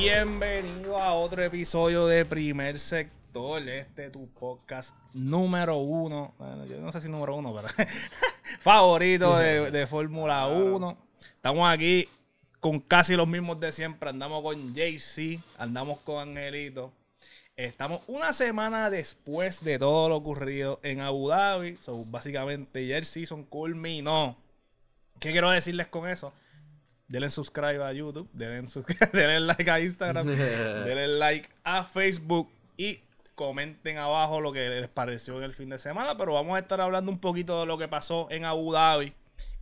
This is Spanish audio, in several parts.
Bienvenido a otro episodio de Primer Sector, este tu podcast número uno, bueno, yo no sé si número uno, pero favorito de, de Fórmula 1. Estamos aquí con casi los mismos de siempre, andamos con JC, andamos con Angelito. Estamos una semana después de todo lo ocurrido en Abu Dhabi. So, básicamente, ya el season culminó. ¿Qué quiero decirles con eso? Denle subscribe a YouTube, denle, denle like a Instagram, denle like a Facebook y comenten abajo lo que les pareció en el fin de semana. Pero vamos a estar hablando un poquito de lo que pasó en Abu Dhabi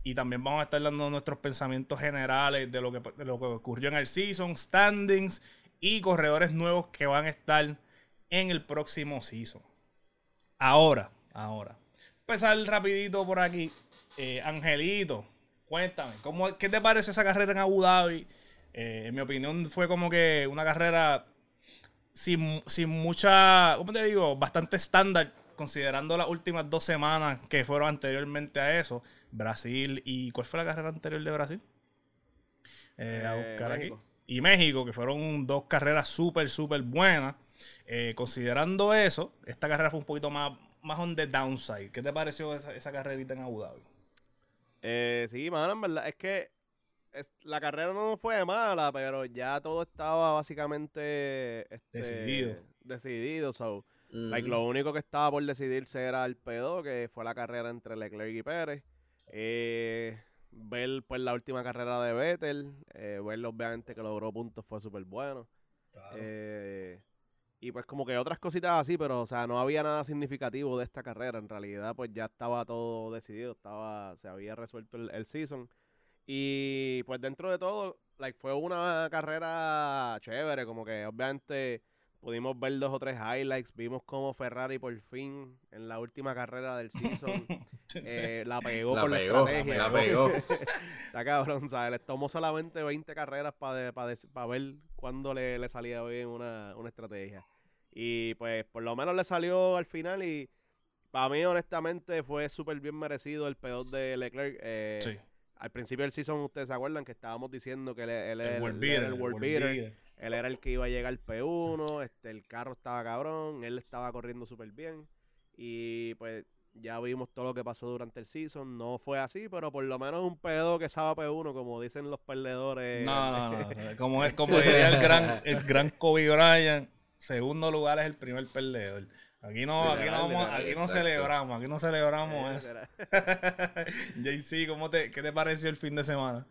y también vamos a estar dando nuestros pensamientos generales de lo que, de lo que ocurrió en el season, standings y corredores nuevos que van a estar en el próximo season. Ahora, ahora. Empezar rapidito por aquí. Eh, Angelito, cuéntame, ¿cómo, ¿qué te parece esa carrera en Abu Dhabi? Eh, en mi opinión fue como que una carrera sin, sin mucha, ¿cómo te digo? Bastante estándar, considerando las últimas dos semanas que fueron anteriormente a eso. Brasil y... ¿Cuál fue la carrera anterior de Brasil? Eh, a buscar aquí. Y México, que fueron dos carreras súper, súper buenas. Eh, considerando eso, esta carrera fue un poquito más, más on the downside. ¿Qué te pareció esa, esa carrerita en Abu Dhabi? Eh, sí, mano, en verdad, es que es- la carrera no fue mala, pero ya todo estaba básicamente este, Decidido. Decidido, so, Mm. like, lo único que estaba por decidirse era el P2, que fue la carrera entre Leclerc y Pérez. Eh, ver pues la última carrera de Vettel, eh, ver obviamente que logró puntos fue súper bueno. Eh, y pues como que otras cositas así, pero o sea, no había nada significativo de esta carrera. En realidad, pues ya estaba todo decidido, estaba, se había resuelto el, el season. Y pues dentro de todo, like, fue una carrera chévere, como que obviamente pudimos ver dos o tres highlights, vimos como Ferrari por fin en la última carrera del season eh, la pegó La con pegó, la estrategia. la pegó. Está cabrón, ¿sabes? Les tomó solamente 20 carreras para ver cuándo le, le salía bien una, una estrategia. Y pues por lo menos le salió al final y para mí honestamente fue súper bien merecido el peor de Leclerc. Eh, Sí. Al principio del season, ustedes se acuerdan que estábamos diciendo que él, él- El él- world él beater, era el world world beater. beater. Él era el que iba a llegar al P1, este, el carro estaba cabrón, él estaba corriendo súper bien. Y pues ya vimos todo lo que pasó durante el season. No fue así, pero por lo menos un P2 que sabe P1, como dicen los perdedores. No, no, no. Como, es, como diría el gran, el gran Kobe Bryant, segundo lugar es el primer perdedor. Aquí no, aquí no, vamos- aquí celebramos, aquí no celebramos Eh, eso. JC, ¿cómo te, ¿qué te pareció el fin de semana?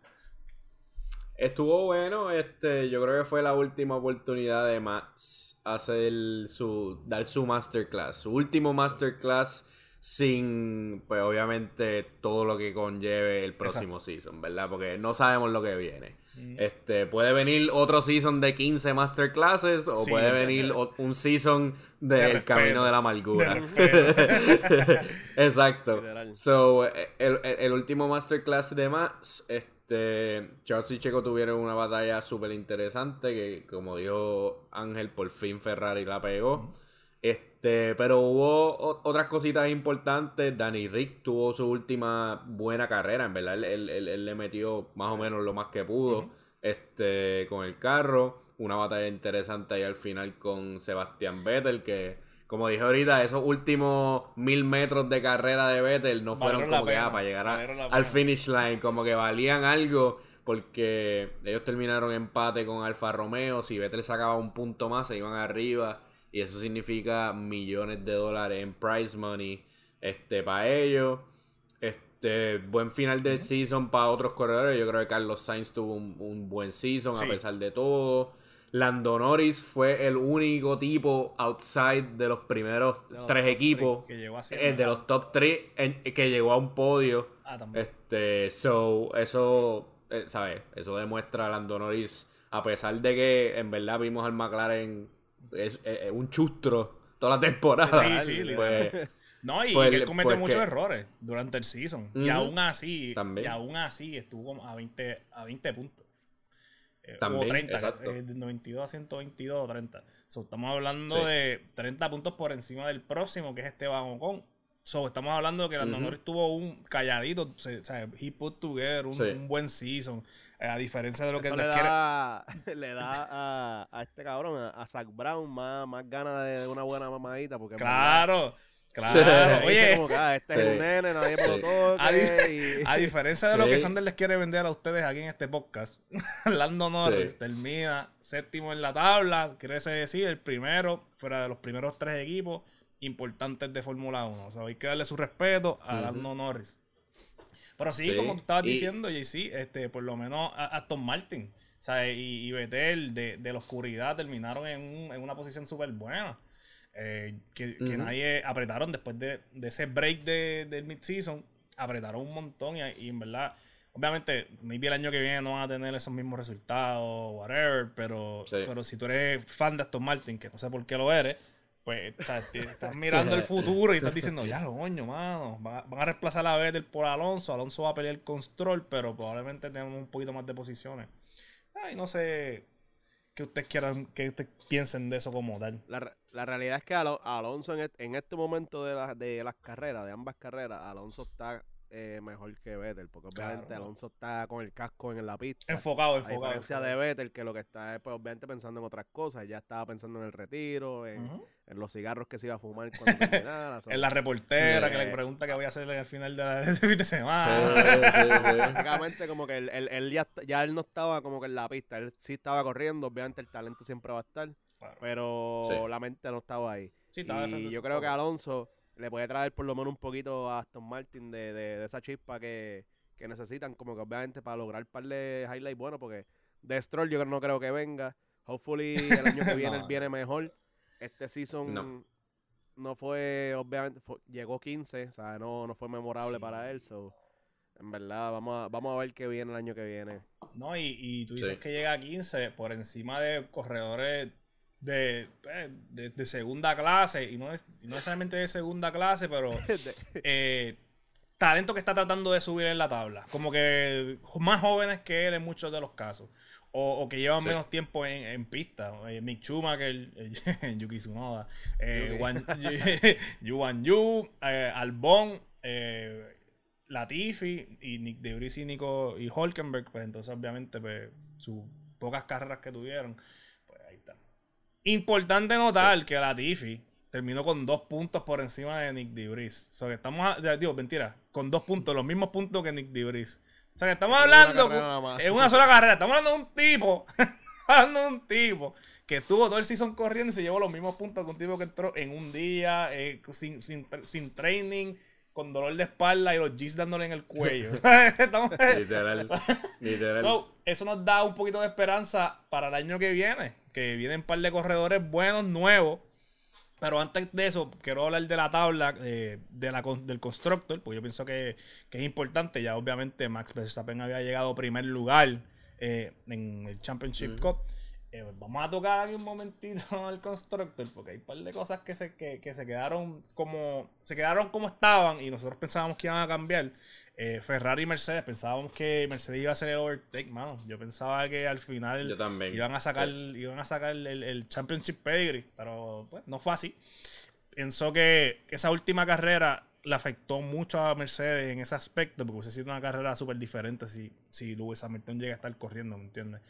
Estuvo bueno, este, yo creo que fue la última oportunidad de Max hacer su, dar su masterclass, su último masterclass sin, pues obviamente todo lo que conlleve el próximo season, ¿verdad? Porque no sabemos lo que viene. Este, puede venir otro season de 15 masterclasses o Sí, puede venir un season De del respeto, camino de la de amargura. Exacto. So, el, el- el último masterclass de Max, este, Charles y Checo tuvieron una batalla súper interesante que, como dijo Ángel, por fin Ferrari la pegó. Este, pero hubo otras cositas importantes. Danny Rick tuvo su última buena carrera, en verdad. Él, él- él- él le metió más o menos lo más que pudo este, con el carro. Una batalla interesante ahí al final con Sebastián Vettel, que, como dije ahorita, esos últimos mil metros de carrera de Vettel no fueron Valieron como que ah, para llegar a- al finish line, como que valían algo. Porque ellos terminaron empate con Alfa Romeo. Si Vettel sacaba un punto más, se iban arriba. Y eso significa millones de dólares en prize money este, para ellos. Este, buen final del season para otros corredores. Yo creo que Carlos Sainz tuvo un, un buen season Sí. a pesar de todo. Lando Norris fue el único tipo outside de los primeros De los tres equipos. Que llegó así. eh, de los top 3 que llegó a un podio. Ah, también. Este, so, eso, eh, ¿sabes? Eso demuestra a Lando Norris, a pesar de que en verdad vimos al McLaren es, es- es un chustro toda la temporada. Sí, sí, pues, No, y Pues que él comete pues muchos que- errores durante el season. Y Ujú. aún así, También. y aún así estuvo a 20, a 20 puntos. Eh, También, o 30, exacto. eh, de 92 a 122 o 30. So, estamos hablando Sí. de 30 puntos por encima del próximo, que es Esteban Ocon. So, estamos hablando de que Lando Ujú. Norris tuvo un calladito, se- o sea, he put together un, Sí. un buen season, eh, a diferencia de lo que Eso le quiere- da, le da a, a este cabrón, a, Zach Brown, más, más ganas de, una buena mamadita. Porque Claro, claro. dice Oye, como ah, este es un nene, nadie me lo Sí. toque. A y- a diferencia de lo que. Sander les quiere vender a ustedes aquí en este podcast, Lando Norris Sí. termina séptimo en la tabla, quiere decir el primero, fuera de los primeros tres equipos importantes de Fórmula 1. O sea, hay que darle su respeto a. Lando Norris. Pero sí, Sí, como tú estabas y- diciendo, JC, este, por lo menos Aston Martin o sea, y, y Vettel de, de la oscuridad terminaron en, un- en una posición súper buena. Eh, que, nadie apretaron después de, de ese break de, del mid-season, apretaron un montón y, y en verdad, obviamente, maybe el año que viene no van a tener esos mismos resultados, whatever, pero, Sí. pero si tú eres fan de Aston Martin, que no sé por qué lo eres, pues, o sea, te- estás mirando el futuro y estás diciendo, ya lo coño, mano, van a, van a reemplazar a Vettel por Alonso, Alonso va a pelear con Stroll, pero probablemente tenemos un poquito más de posiciones. Ay, no sé qué ustedes quieran, que ustedes piensen de eso como tal. La, la realidad es que Alo- Alonso en, et- en este momento de, la- de las carreras, de ambas carreras, Alonso está eh, mejor que Vettel, porque obviamente Claro. Alonso está con el casco en la pista. Enfocado, A enfocado. diferencia enfocado. de Vettel, que lo que está es pues, obviamente pensando en otras cosas, ya estaba pensando en el retiro, en, los cigarros que se iba a fumar cuando terminara. En la reportera que Eh. le pregunta qué voy a hacer al final de la de fin de semana. sí, sí. Básicamente como que él, él- él ya, ya él no estaba como que en la pista, él sí estaba corriendo, obviamente el talento siempre va a estar, Claro. pero Sí. la mente no estaba ahí. Sí, estaba y yo creo que. Alonso le puede traer por lo menos un poquito a Aston Martin de, de- de esa chispa que, que necesitan, como que obviamente para lograr un par de highlights buenos, porque de Stroll yo no creo que venga. Hopefully el año que viene No. él viene mejor. Este season No. no, fue, obviamente, fue- llegó 15, o sea, no, no fue memorable Sí. para él. So, en verdad, vamos a, vamos a ver qué viene el año que viene. No, y, y tú dices Sí. que llega a 15 por encima de corredores de, eh, de, de segunda clase, y no, es, y no necesariamente de segunda clase, pero eh, talento que está tratando de subir en la tabla. Como que más jóvenes que él en muchos de los casos. O, o que llevan Sí. menos tiempo en, en pista. Eh, Mick Schumacher, eh, Yuki Tsunoda, eh. Wan- Yuan Yu, eh, Albon, Latifi y Nick Debris y Nico y Hulkenberg. Pues entonces, obviamente, pues, sus pocas carreras que tuvieron, pues. Importante notar que Latifi terminó con dos puntos por encima de Nick Debris. O sea, que estamos, a- digo, mentira, con dos puntos, los mismos puntos que Nick Debris. O sea, que estamos hablando en una sola carrera. Estamos hablando de un tipo, hablando de un tipo que estuvo todo el season corriendo y se llevó los mismos puntos que un tipo que entró en un día, eh, sin, sin, sin training, con dolor de espalda y los G's dándole en el cuello. Estamos- Literal. Literal. So, eso nos da un poquito de esperanza para el año que viene. Que vienen un par de corredores buenos, nuevos. Pero antes de eso, quiero hablar de la tabla eh, de la, del Constructor, porque yo pienso que, que es importante. Ya obviamente Max Verstappen había llegado a primer lugar eh, en el Championship. Cup. Eh, vamos a tocar aquí un momentito al Constructor, porque hay un par de cosas que se, que, que se quedaron como se quedaron como estaban y nosotros pensábamos que iban a cambiar. Eh, Ferrari y Mercedes, pensábamos que Mercedes iba a hacer el overtake, mano. Yo pensaba que al final iban a sacar, Sí. iban a sacar el, el Championship Pedigree, pero pues no fue así. Pienso que, que esa última carrera le afectó mucho a Mercedes en ese aspecto, porque hubiese sido una carrera súper diferente si, si Lewis Hamilton llega a estar corriendo, ¿me entiendes?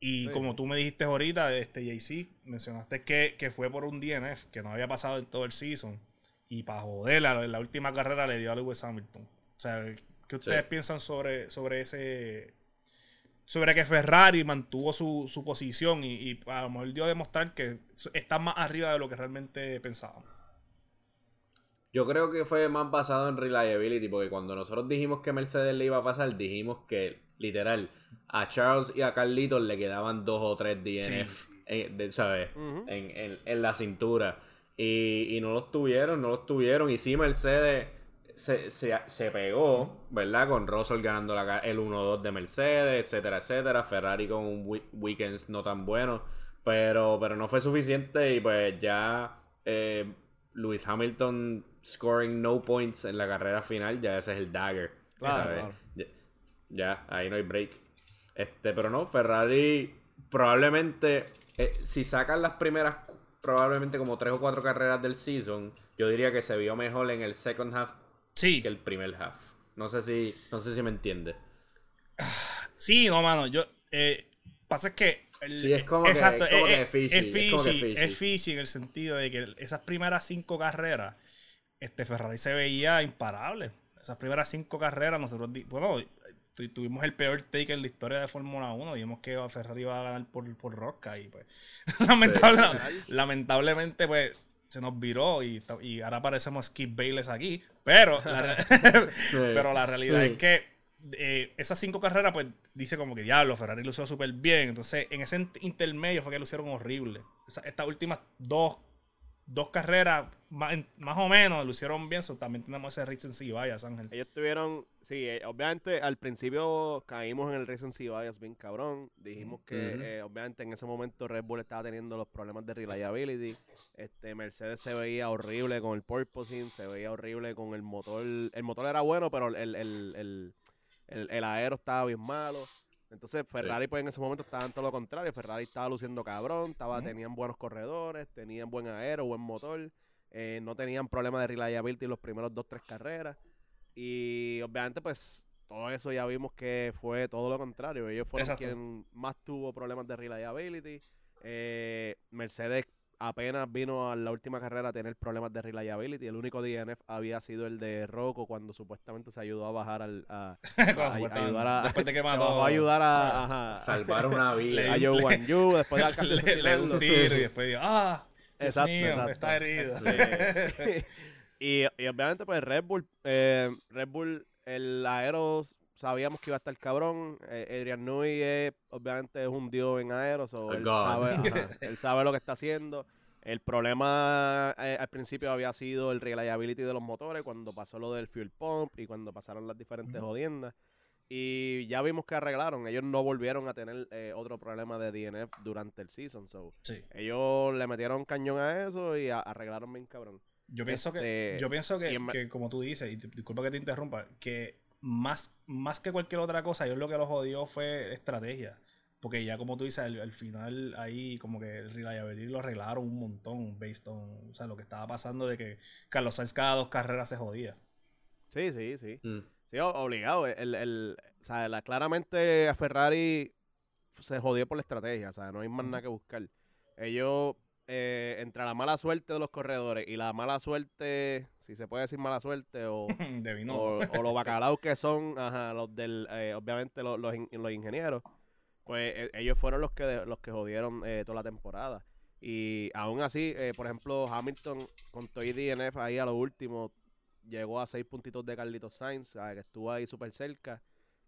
Y Sí. como tú me dijiste ahorita, este JC, mencionaste que, que fue por un DNF, que no había pasado en todo el season, y para joderla, en la última carrera le dio a Lewis Hamilton. O sea, ¿qué ustedes Sí. piensan sobre, sobre ese sobre que Ferrari mantuvo su, su posición y, y a lo mejor dio a demostrar que está más arriba de lo que realmente pensábamos. Yo creo que fue más basado en reliability, porque cuando nosotros dijimos que Mercedes le iba a pasar, dijimos que, literal, a Charles y a Carlitos le quedaban dos o tres DNF, Sí, sí. eh, de- ¿sabes? En, en- en la cintura. Y, y no los tuvieron, no los tuvieron. Y sí, Mercedes se, se, se pegó, ¿verdad? Con Russell ganando la, el 1-2 de Mercedes, etcétera, etcétera. Ferrari con un wi- weekend no tan bueno. Pero, pero no fue suficiente y pues ya eh, Lewis Hamilton scoring no points en la carrera final, ya ese es el dagger. Claro. Ya, ya, ahí no hay break. Este, pero no, Ferrari probablemente, eh, si sacan las primeras probablemente como tres o cuatro carreras del season, yo diría que se vio mejor en el second half Sí. que el primer half. No sé si, no sé si me entiende. Sí, no, mano. Yo. Eh, pasa es que. El- Sí, es como que- exacto, es como eh, que eh, fishy, es es como que fishy, es fishy en el sentido de que esas primeras cinco carreras, este Ferrari se veía imparable. Esas primeras cinco carreras, nosotros, bueno, tu- tuvimos el peor take en la historia de Fórmula 1. Dijimos que Ferrari iba a ganar por, por rosca y pues, lamentable- lamentablemente, pues, se nos viró y, y ahora parecemos Skip Bayless aquí. Pero la, pero la realidad Sí. es que eh, esas cinco carreras, pues dice como que diablo, Ferrari lució súper bien. Entonces, en ese int- intermedio fue que lucieron horrible. Esa- estas últimas dos, dos carreras, más, más o menos, lucieron bien. So, también tenemos ese recency bias, Ángel. Ellos tuvieron, sí, eh, obviamente al principio caímos en el recency bias bien cabrón. Dijimos que eh, obviamente en ese momento Red Bull estaba teniendo los problemas de reliability. Este Mercedes se veía horrible con el porpoising, se veía horrible con el motor. El motor era bueno, pero el, el, el, el, el aero estaba bien malo. Entonces Ferrari pues en ese momento estaba en todo lo contrario. Ferrari estaba luciendo cabrón, estaba, tenían buenos corredores, tenían buen aero, buen motor. eh, no tenían problemas de reliability los primeros dos, tres carreras. Y obviamente, pues, todo eso ya vimos que fue todo lo contrario. Ellos fueron Exacto. quien más tuvo problemas de reliability. Eh, Mercedes apenas vino a la última carrera a tener problemas de reliability. El único DNF había sido el de Rocco cuando supuestamente se ayudó a bajar al... A, a- supuestamente- ayudar a- después de que mató a ayudar a, ajá, Salvar una vida. a Joe Wan Yu después de casi le, le un tiro y después dijo, ah, Exacto, mío, exacto. está herido. Sí. y, y obviamente, pues Red Bull, eh, Red Bull, el aero sabíamos que iba a estar cabrón. Eh, Adrian Newey es, obviamente es un dios en aero, so él, sabe, ajá, él sabe lo que está haciendo. El problema eh, al principio había sido el reliability de los motores cuando pasó lo del fuel pump y cuando pasaron las diferentes jodiendas. Y ya vimos que arreglaron. Ellos no volvieron a tener eh, otro problema de DNF durante el season. So, Sí. ellos le metieron cañón a eso y a- arreglaron bien cabrón. Yo pienso que, Este, yo pienso que, como tú dices, y disculpa que te interrumpa, que más, más que cualquier otra cosa, yo lo que lo jodió fue estrategia. Porque ya como tú dices, al, al final ahí como que el reliability lo arreglaron un montón based on, o sea, lo que estaba pasando de que Carlos Sainz cada dos carreras se jodía. Sí, sí, sí. Mm. Sí, obligado. El, el, o sea, la- claramente a Ferrari se jodió por la estrategia. O sea, no hay más nada que buscar. Ellos, eh, entre la mala suerte de los corredores y la mala suerte, si se puede decir mala suerte, o, de vino. o, o los bacalaos que son, ajá, los del, eh, obviamente los, los, in- los ingenieros, pues eh, ellos fueron los que los que jodieron eh, toda la temporada. Y aún así, eh, por ejemplo, Hamilton con todo y DNF ahí a lo último llegó a seis puntitos de Carlitos Sainz, ¿sabes? que estuvo ahí súper cerca.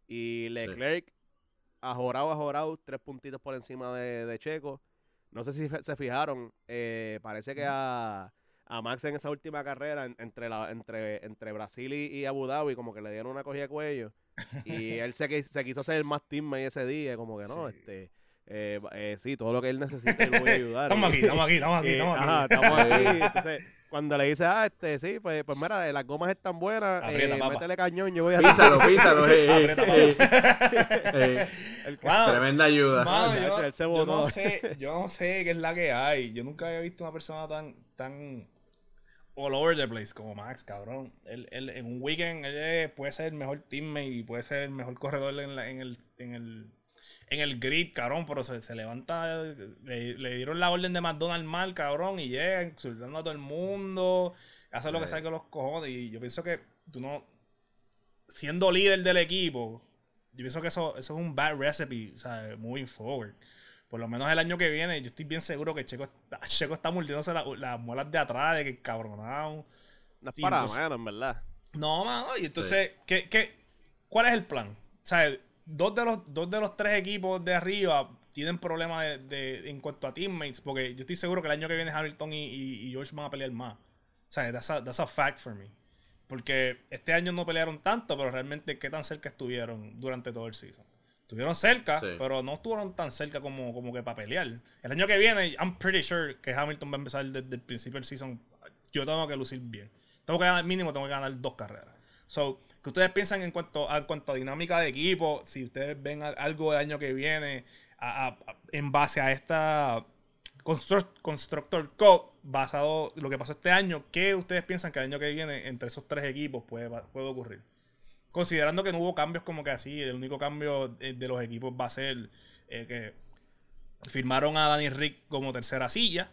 Y Leclerc, ajorado, ajorado, tres puntitos por encima de, de Checo. No sé si se fijaron, eh, parece que a, a Max en esa última carrera, en- entre, la, entre, entre Brasil y, y Abu Dhabi, como que le dieron una cogida de cuello. Y él se, se quiso hacer el más teammate ese día, como que no, Sí. este, eh, eh, sí, todo lo que él necesite, yo lo voy a ayudar. Estamos aquí, estamos aquí, estamos aquí, estamos aquí. ajá, estamos aquí. Entonces, cuando le dice, ah, este, sí, pues, pues mira, eh, las gomas están buenas, Aprieta, eh, métele cañón, yo voy a... Písalo, písalo. eh, eh, eh, eh, El que- Mano, Tremenda ayuda. Mano, yo, él se yo botó. no sé, yo no sé qué es la que hay. Yo nunca había visto una persona tan, tan all over the place como Max, cabrón. Él, él, en un weekend él eh, puede ser el mejor teammate y puede ser el mejor corredor en, la- en el, en el en el grid, cabrón, pero se, se levanta, le, le dieron la orden de McDonald's mal, cabrón, y llega insultando a todo el mundo, hace lo que con los cojones, y yo pienso que tú no, siendo líder del equipo, yo pienso que eso, eso es un bad recipe, o sea, moving forward. Por lo menos el año que viene, yo estoy bien seguro que Checo está, Checo está mordiéndose la- las muelas de atrás, de que cabronado. No es para entonces- menos, en verdad. No, mano, y entonces, ¿qué, qué, cuál es el plan? O sea, dos de los, dos de los tres equipos de arriba tienen problemas de, de- en cuanto a teammates, porque yo estoy seguro que el año que viene Hamilton y, y, y George van a pelear más. O sea, that's a, that's a fact for me. Porque este año no pelearon tanto, pero realmente qué tan cerca estuvieron durante todo el season. Estuvieron cerca, Sí. pero no estuvieron tan cerca como, como que para pelear. El año que viene, I'm pretty sure que Hamilton va a empezar desde el principio del season. Yo tengo que lucir bien. Tengo que ganar, mínimo tengo que ganar dos carreras. So, que ustedes piensan en cuanto a, en cuanto a dinámica de equipo, si ustedes ven a- algo del año que viene a- a- a- en base a esta Construct- Constructor Cup, basado en lo que pasó este año, ¿qué ustedes piensan que el año que viene entre esos tres equipos puede, puede ocurrir? Considerando que no hubo cambios como que así, el único cambio de, de los equipos va a ser eh, que firmaron a Danny Rick como tercera silla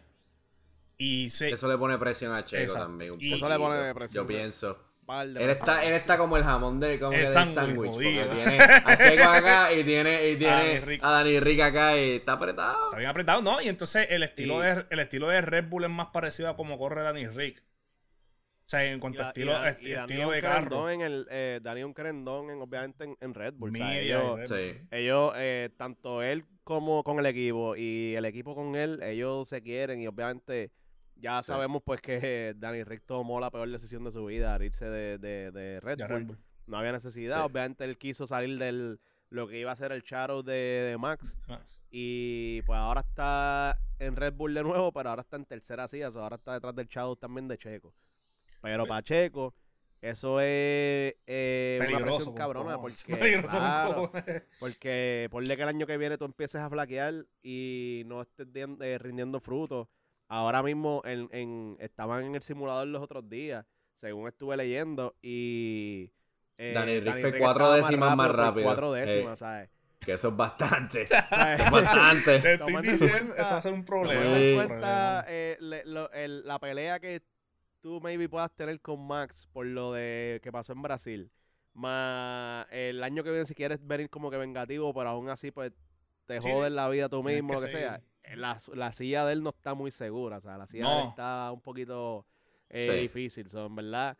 y se, Eso le pone presión a Checo Exacto. también. Un Y- Eso le pone presión. Yo pienso. Par de Él está, él está como el jamón de como El sándwich, tiene a Checo acá y tiene, y Dani tiene Rick. a Dani Rick acá y está apretado. Está bien apretado, ¿no? Y entonces el estilo, de, el estilo de Red Bull es más parecido a como corre Danny Rick. O sea, en cuanto a estilo, est- estilo de carro. En el, eh, Dani un querendón, en, obviamente, en, en Red Bull. o sea, Media ellos, Red Sí. ellos eh, tanto él como con el equipo y el equipo con él, ellos se quieren y obviamente ya Sí. sabemos pues que Danny Rick tomó la peor decisión de su vida al irse de, de, de Red, Bull. Red Bull. No había necesidad, Sí. obviamente él quiso salir del lo que iba a ser el shadow de, de Max y pues ahora está en Red Bull de nuevo, pero ahora está en tercera silla, o sea, ahora está detrás del shadow también de Checo. Pero para Checo, eso es eh, una presión cabrona, porque, claro, porque ponle que el año que viene tú empieces a flaquear y no estés eh, rindiendo frutos. Ahora mismo en, en- estaban en el simulador los otros días, según estuve leyendo, y... eh, Danny Rick fue cuatro décimas más rápido. Cuatro Eh. décimas, ¿sabes? Que eso es bastante. Es bastante. Te estoy diciendo, cuenta- eso va a ser un problema. Sí. cuenta eh, le- lo- el- la pelea que tú maybe puedas tener con Max por lo de que pasó en Brasil, más el año que viene si quieres venir como que vengativo, pero aún así pues te Sí, jodes la vida tú mismo, que lo que sea. Seguir. La, la silla de él no está muy segura, o sea, la silla No. de él está un poquito eh, Sí. difícil, so, en verdad.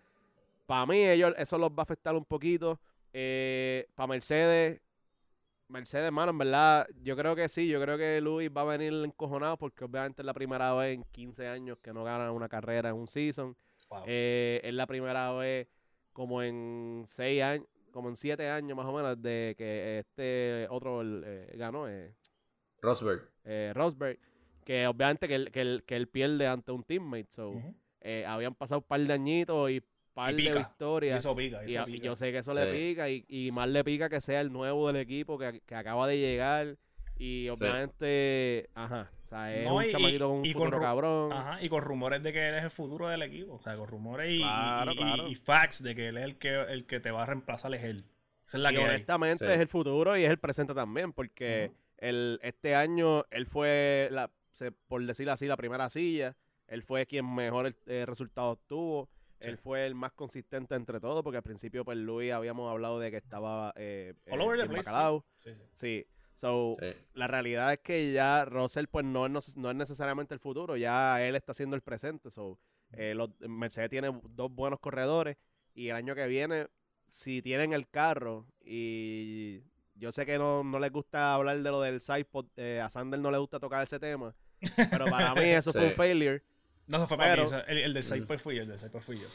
Para mí ellos, eso los va a afectar un poquito. para Mercedes, Mercedes, mano, en verdad, yo creo que sí, yo creo que Luis va a venir encojonado porque obviamente es la primera vez en 15 años que no gana una carrera en un season. Wow. Eh, es la primera vez como en 6 años, como en 7 años más o menos de que este otro eh, ganó, eh, Rosberg. Eh, Rosberg, que obviamente que él, que, él, que él pierde ante un teammate. So, eh, habían pasado un par de añitos y par Y de. Y victorias. eso pica, Y, eso y pica. yo sé que eso Sí. le pica y, y más le pica que sea el nuevo del equipo que, que acaba de llegar y obviamente, ajá, o sea, es No, un y- chamaquito con un y con futuro cabrón. Ajá, y con rumores de que él es el futuro del equipo. O sea, con rumores y, y- Claro, y- claro. y facts de que él es el que, el que te va a reemplazar, es él. Esa es la y que hay. honestamente Sí. es el futuro y es el presente también, porque. El, este año él fue, la, se- por decirlo así, la primera silla. Él fue quien mejor eh, resultados tuvo. Sí. Él fue el más consistente entre todos, porque al principio, pues, Luis habíamos hablado de que estaba eh, All eh, over the bien place, sí. bacalao. Sí, sí. Sí. So, Sí. la realidad es que ya Russell pues no es, neces- no es necesariamente el futuro, ya él está haciendo el presente. So, eh, los- Mercedes tiene dos buenos corredores y el año que viene, si tienen el carro y yo sé que no, no les gusta hablar de lo del sidepod, eh, a Sander no le gusta tocar ese tema, pero para mí eso fue un failure. No, eso fue para Pero- mí. o sea, el, el del Cypher fui yo, el del Cypher fui yo.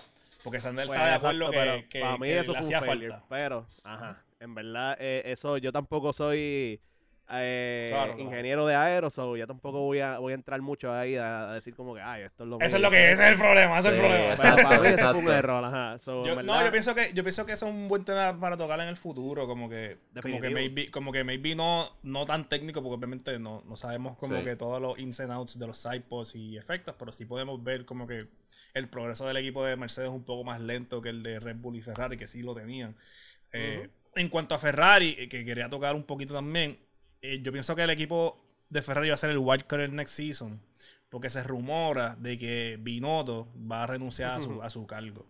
Porque Sandel Pues, está de acuerdo que, para mí que eso le fue hacía un failure. falta. Pero, ajá, en verdad, eh, eso yo tampoco soy eh, Claro, ingeniero de aero, so yo tampoco voy a, voy a entrar mucho ahí a, a decir como que, ay, esto es lo Eso es mío". lo que ese es el problema, ese es el problema. exacto. Pero para mí eso fue un exacto. error, ajá. So, Yo- en no, yo pienso que yo pienso que eso es un buen tema para tocar en el futuro, como que como que maybe, como que maybe no, no tan técnico, porque obviamente no, no sabemos como Sí. que todos los ins and outs de los sidepods y efectos, pero sí podemos ver como que el progreso del equipo de Mercedes es un poco más lento que el de Red Bull y Ferrari, que sí lo tenían. Eh, En cuanto a Ferrari, eh, que quería tocar un poquito también, eh, yo pienso que el equipo de Ferrari va a ser el wildcard el next season, porque se rumora de que Binotto va a renunciar a su, a su cargo.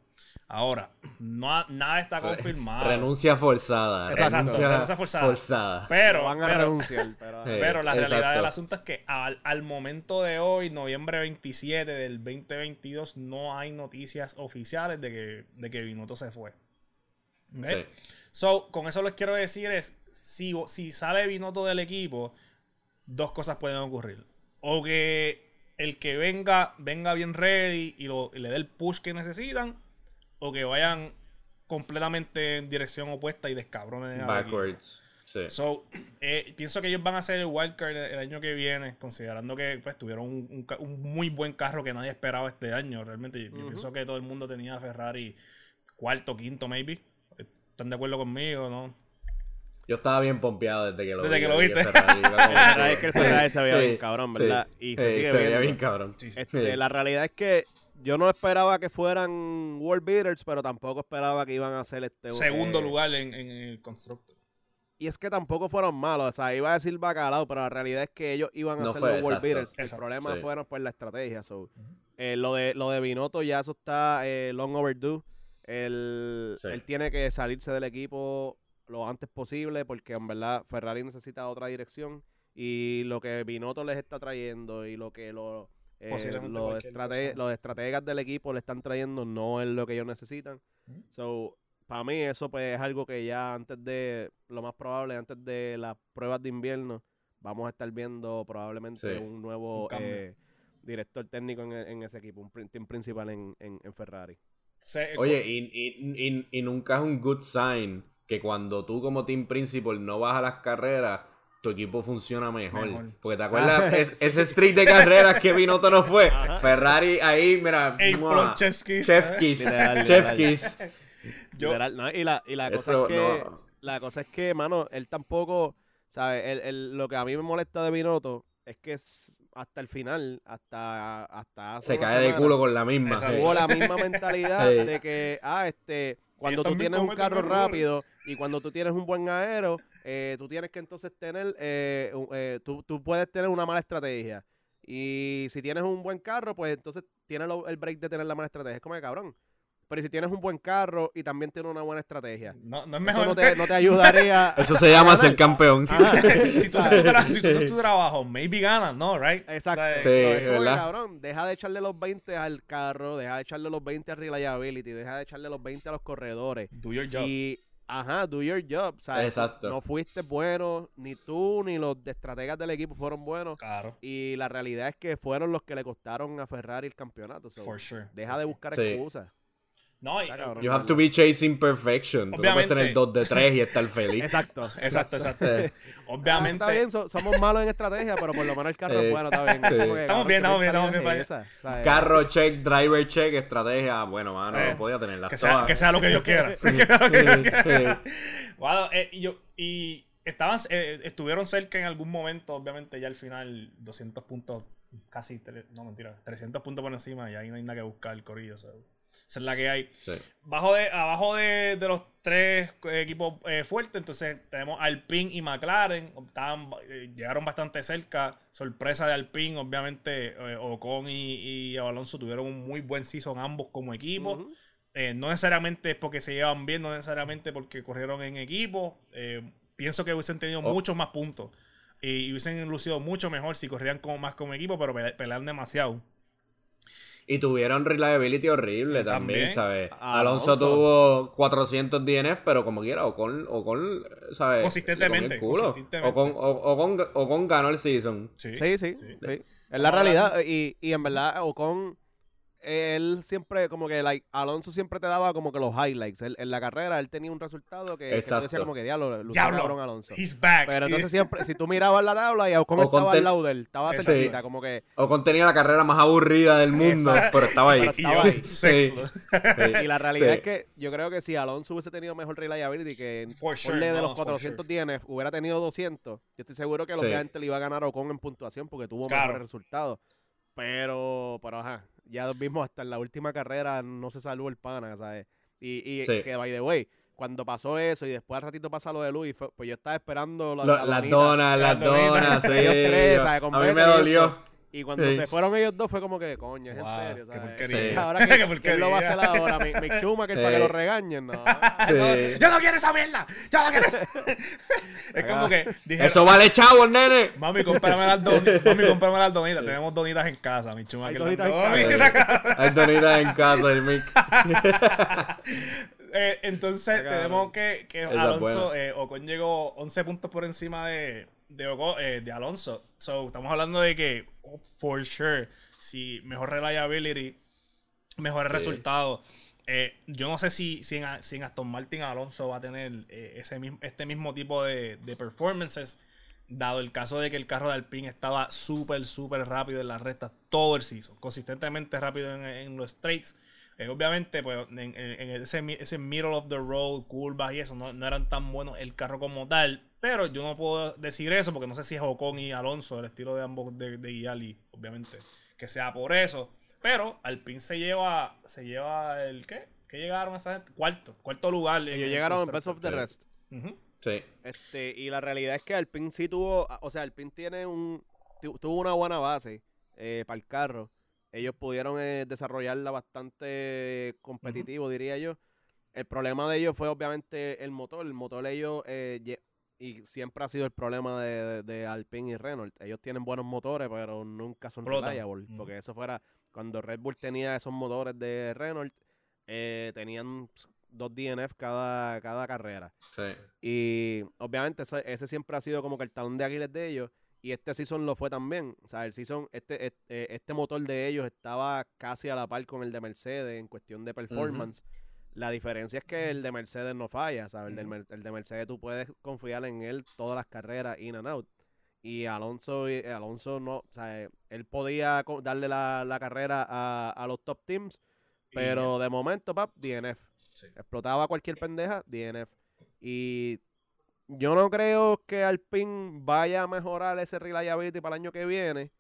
Ahora, no ha- nada está confirmado. Renuncia forzada. Exacto, renuncia renuncia forzada. forzada. Pero, no van a pero, renunciar, pero, ajá. Sí. pero la realidad del asunto es que al, al momento de hoy, noviembre 27 del 2022, no hay noticias oficiales de que, de que Binotto se fue. Sí. So, con eso les quiero decir es, si, si sale Binotto del equipo, dos cosas pueden ocurrir. O que el que venga, venga bien ready y, lo- y le dé el push que necesitan, o que vayan completamente en dirección opuesta y equipo. Backwards. Sí. So, eh, pienso que ellos van a hacer el wildcard el, el año que viene, considerando que pues, tuvieron un, un ca- un muy buen carro que nadie esperaba este año. Realmente, yo, pienso que todo el mundo tenía a Ferrari cuarto, quinto, maybe. ¿Están de acuerdo conmigo? ¿No? Yo estaba bien pompeado desde que lo Desde vi. que lo vi viste. La verdad es que el Ferrari se veía Sí, bien cabrón, sí, ¿verdad? Y se sí, sigue se veía bien cabrón. Sí, sí. Este, Sí. La realidad es que yo no esperaba que fueran World Beaters, pero tampoco esperaba que iban a ser este Segundo eh, lugar en, en el Constructor. Y es que tampoco fueron malos, o sea, iba a decir bacalao, pero la realidad es que ellos iban a No ser fue, los World exacto. Beaters. El Exacto, problema sí. fueron pues la estrategia. so. Eh, lo de lo de Binotto ya eso está eh, long overdue. Él, Sí. él tiene que salirse del equipo lo antes posible porque en verdad Ferrari necesita otra dirección y lo que Binotto les está trayendo y lo que lo, eh, Posiblemente los, los estrategas del equipo le están trayendo no es lo que ellos necesitan. Ujú. So, para mí eso pues es algo que ya antes de, lo más probable, antes de las pruebas de invierno, vamos a estar viendo probablemente Sí. un nuevo Un eh, director técnico en, en ese equipo, un team principal en, en, en Ferrari. Se- Oye, y, y- y- y nunca es un good sign que cuando tú como team principal no vas a las carreras, tu equipo funciona mejor. Mejor. Porque te acuerdas Ah, Es- sí. ese streak de carreras que Binotto no fue. Ajá. Ferrari ahí, mira, Ey, ¡mua! Pro Chef's Kiss, Chef ¿eh? Y la, y la cosa Eso es que, no. la cosa es que, mano, él tampoco, ¿sabes? Él- él- lo que a mí me molesta de Binotto es que es hasta el final, hasta, hasta hace Se cae de semana, culo con la misma. Tuvo la misma mentalidad Sí. de que, ah, este, cuando tú tienes un carro rápido y cuando tú tienes un buen aero, eh, tú tienes que entonces tener, eh, eh, tú, tú puedes tener una mala estrategia. Y si tienes un buen carro, pues entonces tienes lo- el break de tener la mala estrategia. Es como que cabrón. Pero ¿y si tienes un buen carro y también tienes una buena estrategia, No, no es eso mejor. no te, no te ayudaría. a- Eso se llama ser campeón. Ajá. si tú, tú tra- si tú haces tu trabajo, maybe ganas, ¿no? Right? Exacto. O sea, Sí, es como que, ¿verdad? cabrón, deja de echarle los 20 al carro, deja de echarle los 20 a reliability, deja de echarle los 20 a los corredores. Do your job. Y, ajá, do your job. ¿sabes? Exacto. No fuiste bueno, ni tú ni los de estrategas del equipo fueron buenos. Claro. Y la realidad es que fueron los que le costaron a Ferrari el campeonato. so, For sure. deja de buscar Sí. excusas. No, y- Está cabrón, You have to be chasing perfection. Tú no puedes Obviamente. tener 2 de 3 y estar feliz. Exacto. exacto, exacto. Eh, Obviamente. Ah, está bien, so- somos malos en estrategia, pero por lo menos el carro Eh, es bueno, está bien. sí. Estamos cabrón, bien, ¿qué estamos bien, estamos bien, es esa? ¿Sabes? Carro check, driver check, estrategia. Bueno, mano, Eh, no podía tenerlas Que sea, todas. que sea lo que yo quiera. Wow, eh, y, yo, y estaban, eh, estuvieron cerca en algún momento, obviamente ya al final, 200 puntos, casi, tre- no mentira, 300 puntos por encima, y ahí no hay nada que buscar, el corillo. so, Esa es la que hay. Sí. Bajo de, abajo de, de los tres eh, equipos eh, fuertes, entonces tenemos Alpine y McLaren. Estaban, eh, llegaron bastante cerca. Sorpresa de Alpine, obviamente eh, Ocon y, y Alonso tuvieron un muy buen season ambos como equipo. Eh, no necesariamente es porque se llevan bien, no necesariamente porque corrieron en equipo. Eh, pienso que hubiesen tenido Oh. muchos más puntos. Y, y hubiesen lucido mucho mejor si corrían como, más como equipo, pero pe- pelean demasiado. Y tuvieron reliability horrible también, También. ¿sabes? Alonso, Alonso. tuvo 400 DNF, pero como quiera, Ocon, Ocon ¿sabes? Consistentemente, Le comió el culo. consistentemente. Ocon, O- Ocon ganó el season. Sí, Sí, sí, sí. sí. Es la realidad. Y, y en verdad, Ocon, él siempre, como que, like, Alonso siempre te daba como que los highlights. Él- en la carrera, él tenía un resultado que, que decías como que diablo, Diablo. cabrón Alonso. He's back. Pero entonces siempre, si tú mirabas la tabla y Ocon, Ocon estaba ten- al lado de él, estaba Sí. cerquita, como que... Ocon tenía la carrera más aburrida del mundo, Exacto. pero estaba ahí. Pero y yo, estaba ahí. Sí. Y la realidad Sí. es que yo creo que si Alonso hubiese tenido mejor reliability, que For sure, de no, los for 400 sure. DNF hubiera tenido 200, yo estoy seguro que Sí. obviamente le iba a ganar a Ocon en puntuación porque tuvo Claro. mejores resultados. Pero, pero ajá, ya mismo hasta en la última carrera no se salvó el pana, ¿sabes? Y, y Sí. que, by the way, cuando pasó eso y después al ratito pasa lo de Luis, pues yo estaba esperando la, Lo- la las donas, las donas, sí. A mí me dolió. Y cuando Sí. se fueron ellos dos fue como que, coño, es Wow, en serio, qué ¿sabes? porquería. Sí. Ahora Qué que, ¿quién lo va a hacer ahora? Mi, mi Schumacher para que Sí. lo regañen, ¿no? Sí. Yo no quiero esa mierda. Yo no quiero esa. es como que dijeron, Eso vale chavo, nene. Mami, cómprame las donitas. Mami, cómprame las donitas. Tenemos donitas en casa, mi chuma. Hay que donitas las en donitas. Hay donitas en casa, el Mick. Eh, entonces, tenemos que, que Alonso, eh, Ocon llegó 11 puntos por encima de, de, Ocon- eh, de Alonso. So, estamos hablando de que, oh, for sure, si mejor reliability, mejores Sí. resultados. Eh, yo no sé si, si, en, si en Aston Martin Alonso va a tener eh, ese mismo, este mismo tipo de, de performances, dado el caso de que el carro de Alpine estaba súper, súper rápido en las rectas todo el season, consistentemente rápido en, en los straights. Eh, obviamente, pues en, en- ese, ese middle of the road, curvas y eso, no, no eran tan buenos el carro como tal. Pero yo no puedo decir eso porque no sé si es Ocon y Alonso, el estilo de ambos de, de guiar y obviamente que sea por eso. Pero Alpine se lleva, se lleva el ¿qué? ¿Qué llegaron a esa gente? Cuarto, cuarto lugar. Ellos el llegaron en Best of the Rest. Sí. Este, y la realidad es que Alpine sí tuvo, o sea, Alpine tiene un, tu- tuvo una buena base eh, para el carro. Ellos pudieron eh, desarrollarla bastante competitivo, diría yo. El problema de ellos fue obviamente el motor. El motor de ellos, eh, y siempre ha sido el problema de, de- de Alpine y Renault. Ellos tienen buenos motores, pero nunca son Explotan. reliable. Porque eso fuera, cuando Red Bull tenía esos motores de Renault, eh, tenían dos DNF cada, cada carrera. Sí. Y obviamente eso- ese siempre ha sido como que el talón de Aquiles de ellos. Y este season lo fue también. O sea, el season, este, este, este motor de ellos estaba casi a la par con el de Mercedes en cuestión de performance. La diferencia es que el de Mercedes no falla, ¿sabes? El, del Mer- el de Mercedes tú puedes confiar en él todas las carreras in and out. Y Alonso, y- Alonso no, o sea, él podía darle la, la carrera a, a los top teams, pero de momento, pap, DNF. Sí. Explotaba cualquier pendeja, DNF. Y yo no creo que Alpine vaya a mejorar ese reliability para el año que viene.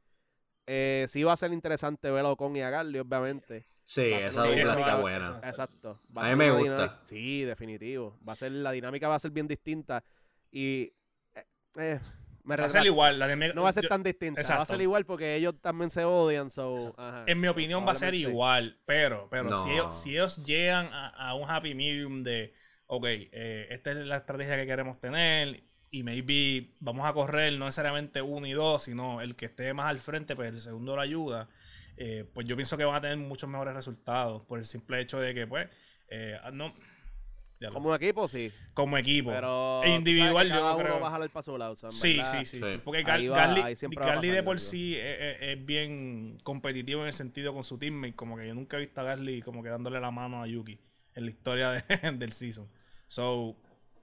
Eh, sí va a ser interesante ver a Ocon y a obviamente. Sí, Va esa una dupla está va- buena. Exacto. Va A mí ser me una gusta. dinámica- Sí, definitivo. Va a ser, la dinámica va a ser bien distinta. Y eh, eh, me Va a ser igual. La de No va a ser yo- tan distinta. Va a Exacto. ser igual porque ellos también se odian. So, ajá. En mi opinión va a ser igual, pero, pero si, ellos, si ellos llegan a, a un happy medium de, ok, eh, esta es la estrategia que queremos tener y maybe vamos a correr no necesariamente uno y dos, sino el que esté más al frente, pues el segundo lo ayuda, eh, pues yo pienso que van a tener muchos mejores resultados por el simple hecho de que, pues, eh, no, ya lo- Como un equipo, sí. como equipo. Pero E individual, yo cada no uno creo- va a jalar para su lado. o sea, Sí, sí, sí. Porque Gal- va- a Gasly de por sí es, es- es bien competitivo en el sentido con su teammate. Como que yo nunca he visto a Gasly como que dándole la mano a Yuki en la historia de- del season. So,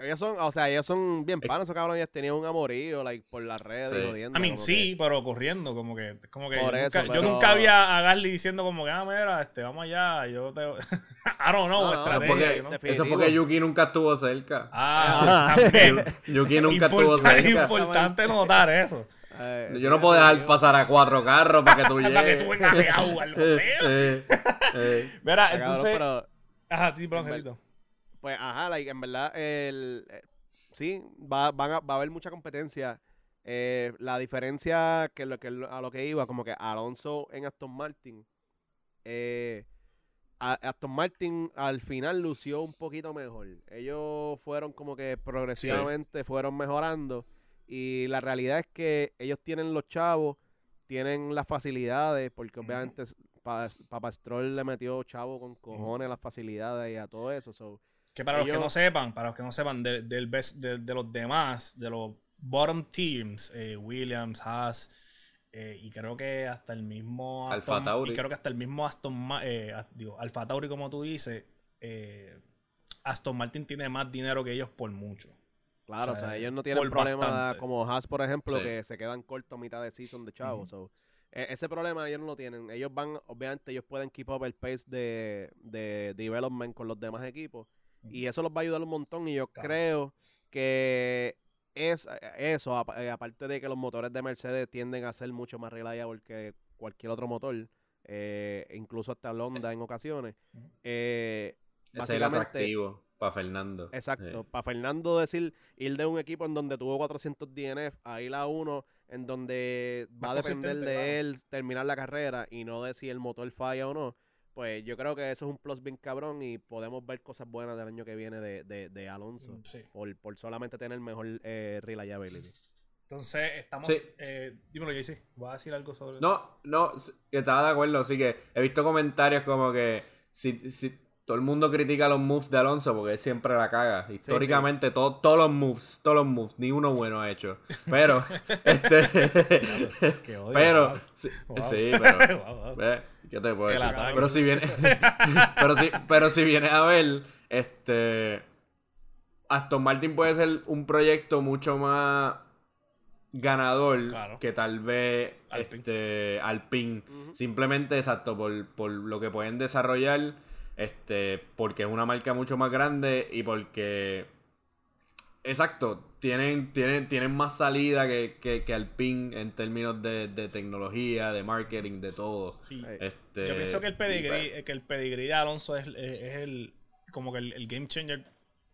Ellos son, o sea, ellos son bien panos, esos cabrones. Ellos tenían un amorío, like, por las redes, Sí. jodiendo. I mean, como sí, pero corriendo, como que, como que Por yo, eso, nunca, yo pero- nunca vi a a Gasly diciendo como que, ah, mira, este, vamos allá, yo te... I don't know, No, porque-. Eso es porque Yuki nunca estuvo cerca. Ah, Ah. también. Yuki nunca estuvo cerca. importante notar eso. eh, Yo no puedo dejar pasar a cuatro carros para que tú llegues. Para que tú vengas de agua, lo Eh, veo. eh, eh. Mira, entonces... pero, Ajá, sí, Angelito. Pues, ajá, like, en verdad, el, eh, sí, va, van a, va a haber mucha competencia. Eh, la diferencia que, lo, que lo- a lo que iba, como que Alonso en Aston Martin, eh, a- Aston Martin al final lució un poquito mejor. Ellos fueron como que progresivamente fueron mejorando y la realidad es que ellos tienen los chavos, tienen las facilidades, porque Ujú. obviamente Pa- Papastrol le metió chavo con cojones las facilidades y a todo eso. so, Que para los que no sepan, para los que no sepan de, del best, de, de los demás, de los bottom teams, eh, Williams, Haas, eh, y creo que hasta el mismo Alfa Aston- Tauri. y creo que hasta el mismo Aston eh, digo, Alfa Tauri, como tú dices, eh, Aston Martin tiene más dinero que ellos por mucho. Claro, O o sea, ellos no tienen por problema bastante. como Haas, por ejemplo, Sí. que se quedan cortos a mitad de season de chavos. Ujú. so, e- ese problema ellos no lo tienen. Ellos van, obviamente, ellos pueden keep up el pace de, de development con los demás equipos. Y eso los va a ayudar un montón. Y yo Claro. creo que es eso, eh, aparte de que los motores de Mercedes tienden a ser mucho más reliable que cualquier otro motor, eh, incluso hasta el Honda en ocasiones. Eh, es el atractivo para Fernando. Exacto. Sí. Para Fernando decir, ir de un equipo en donde tuvo 400 DNF a ir a uno en donde va a depender de claro. él terminar la carrera y no de si el motor falla o no, pues yo creo que eso es un plus bien cabrón y podemos ver cosas buenas del año que viene de, de, de Alonso. Sí. Por, por solamente tener mejor eh, reliability. Entonces, estamos. Sí. Eh, dímelo, JC. ¿Voy a decir algo sobre No, no, estaba de acuerdo, así que he visto comentarios como que si, si todo el mundo critica los moves de Alonso porque él siempre la caga. Históricamente todo- todos los moves, todos los moves, ni uno bueno ha hecho. Pero, este, odio, pero, wow. sí, Wow. sí, pero, Wow, ¿qué te puedo decir? Pero si viene, pero si, pero si viene a ver, este, Aston Martin puede ser un proyecto mucho más ganador Claro. que tal vez Alpine. este Alpine simplemente exacto por, por lo que pueden desarrollar Este, porque es una marca mucho más grande y porque. Exacto, tienen, tienen, tienen más salida que, que, que Alpine en términos de, de tecnología, de marketing, de todo. Sí. Este, Yo pienso que el pedigrí, pues, que el pedigrí de Alonso es, es- es el como que el, el game changer,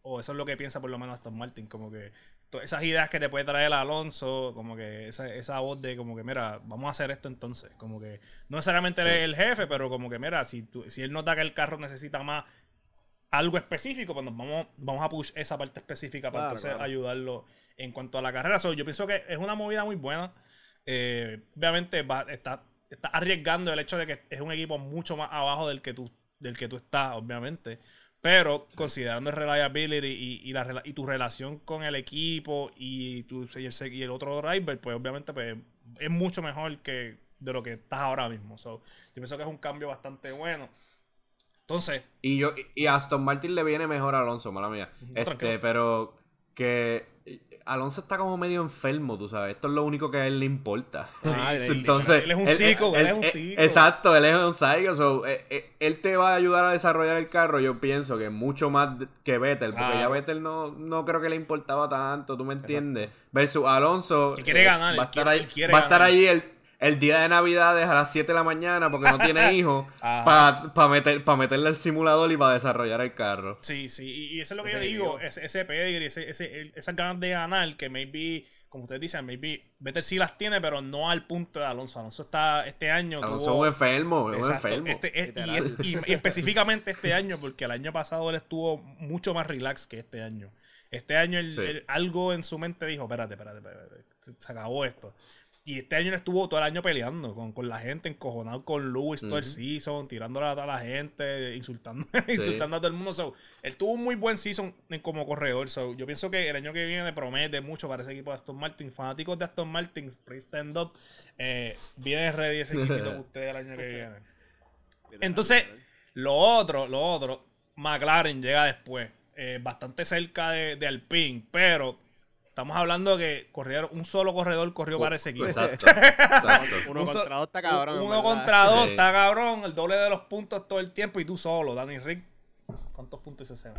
o eso es lo que piensa por lo menos Aston Martin, como que to- esas ideas que te puede traer Alonso, como que esa, esa voz de como que mira, vamos a hacer esto entonces, como que no necesariamente es el jefe, pero como que mira, si, tú- si él nota que el carro necesita más algo específico, pues nos vamos, vamos a push esa parte específica para Claro, entonces claro. ayudarlo en cuanto a la carrera. So, yo pienso que es una movida muy buena. Eh, obviamente va, está, está arriesgando el hecho de que es un equipo mucho más abajo del que tú, del que tú estás, obviamente. Pero considerando el reliability y, y la, y tu relación con el equipo y, tu, y, el, se- y el otro driver, pues obviamente pues, es mucho mejor que de lo que estás ahora mismo. So, yo pienso que es un cambio bastante bueno. Entonces, Y yo, y a Aston Martin le viene mejor a Alonso, mala mía. Este, tranquilo. pero que Alonso está como medio enfermo, tú sabes. Esto es lo único que a él le importa. Sí, sí, Entonces, él es un psico, él es un eh, psico. Exacto, él es un psico. so, eh, eh, él te va a ayudar a desarrollar el carro, yo pienso que mucho más que Vettel, porque Claro. ya Vettel no, no creo que le importaba tanto, tú me entiendes. Versus Alonso. Que quiere ganar, Va a estar quiere- ahí, quiere va a estar ganar. ahí el, el día de Navidades a las 7 de la mañana porque no tiene hijos. Para meter, pa meterle al simulador y para desarrollar el carro. Sí, sí, y, y eso es lo que yo digo, ese, ese pedigree, ese, ese- esas ganas de ganar, que maybe, como ustedes dicen, maybe Vettel sí las tiene, pero no al punto de Alonso. Alonso está este año. Alonso es un enfermo, es un Exacto, enfermo. este- es- y, Literal. y- y específicamente este año, porque el año pasado él estuvo mucho más relax que este año. Este año él- Sí. él- algo en su mente dijo, espérate, espérate, espérate, se acabó esto. Y este año él estuvo todo el año peleando con, con la gente, encojonado con Lewis todo el season, tirándole a toda la gente, insultando, insultando a todo el mundo. So, él tuvo un muy buen season en- como corredor. So, yo pienso que el año que viene promete mucho para ese equipo de Aston Martin. Fanáticos de Aston Martin, please stand up. Eh, viene ready ese equipito con ustedes el año que viene. Entonces, Lo otro, lo otro, McLaren llega después, eh, bastante cerca de, de Alpine, pero estamos hablando que corrieron, un solo corredor corrió para ese equipo. Exacto. exacto. Uno contra dos está cabrón. Uno contra dos, Sí. está cabrón, el doble de los puntos todo el tiempo y tú solo, Danny Rick. ¿Cuántos puntos hizo ese?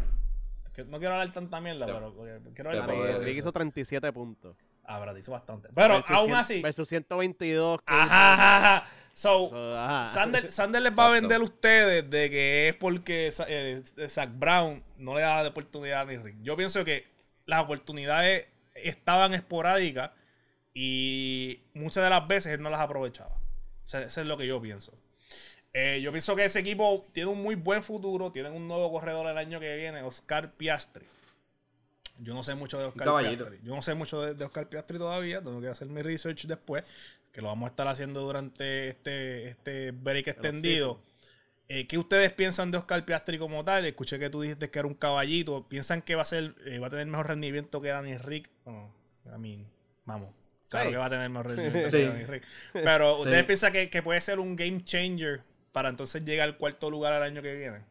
No quiero hablar tanta mierda, Te- pero quiero hablar decir. Rick hizo 37 puntos. Ah, verdad, hizo bastante. Pero Versus aún cien- así. Versus 122. que Ajá, ajá, ajá. So, So, ajá. Sander, Sander les va a vender a ustedes de que es porque eh, Zach Brown no le da de oportunidad a Danny Rick. Yo pienso que las oportunidades estaban esporádicas y muchas de las veces él no las aprovechaba. O sea, eso es lo que yo pienso. Eh, yo pienso que ese equipo tiene un muy buen futuro. Tienen un nuevo corredor el año que viene, Oscar Piastri. Yo no sé mucho de Oscar caballito. Piastri. Yo no sé mucho de, de Oscar Piastri todavía. Tengo que hacer mi research después. Que lo vamos a estar haciendo durante este, este break extendido. Eh, ¿Qué ustedes piensan de Oscar Piastri como tal? Escuché que tú dijiste que era un caballito. ¿Piensan que va a ser, eh, va a tener mejor rendimiento que Danny Rick? Bueno, a mí, vamos. Claro Sí. que va a tener mejor rendimiento Sí. que Danny Rick. Pero ¿ustedes Sí. piensan que, que puede ser un game changer para entonces llegar al cuarto lugar el año que viene?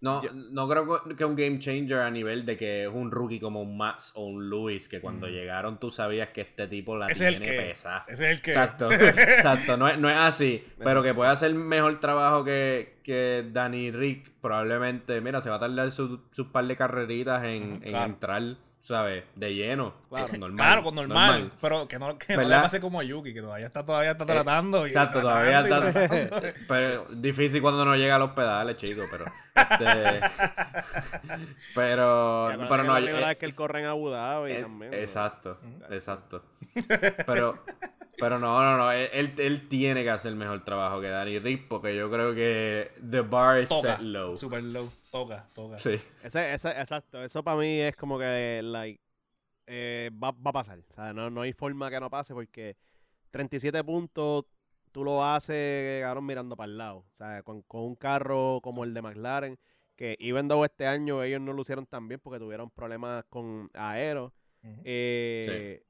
No, no creo que un game changer a nivel de que es un rookie como un Max o un Lewis, que cuando Mm. llegaron tú sabías que este tipo la el tiene que. Ese es el que. Exacto, exacto, no es, no es así, pero que puede hacer mejor trabajo que, que Danny Rick, probablemente, mira, se va a tardar sus sus par de carreritas en, en claro. entrar, ¿sabes? De lleno, Claro. normal. Claro, con normal, pero que no, que no le pase como a Yuki, que todavía está, todavía está tratando. y Exacto, tratando todavía y está. tratando. Pero difícil cuando no llega a los pedales, chicos, pero. Este, pero. Pero que no. es la primera eh, vez que él corre en Abu Dhabi eh, también. Exacto, Ujú. exacto. Pero. Pero no, no, no. Él, él, él tiene que hacer mejor trabajo que Danny Rick porque yo creo que the bar is Toca, set low. super low, toca, toca. Sí. Ese, ese, exacto, eso para mí es como que, like, eh, va, va a pasar. O sea, no, no hay forma que no pase porque 37 puntos tú lo haces, cabrón, mirando para el lado. O sea, con, con un carro como el de McLaren, que even though este año ellos no lo hicieron tan bien porque tuvieron problemas con aero. Eh,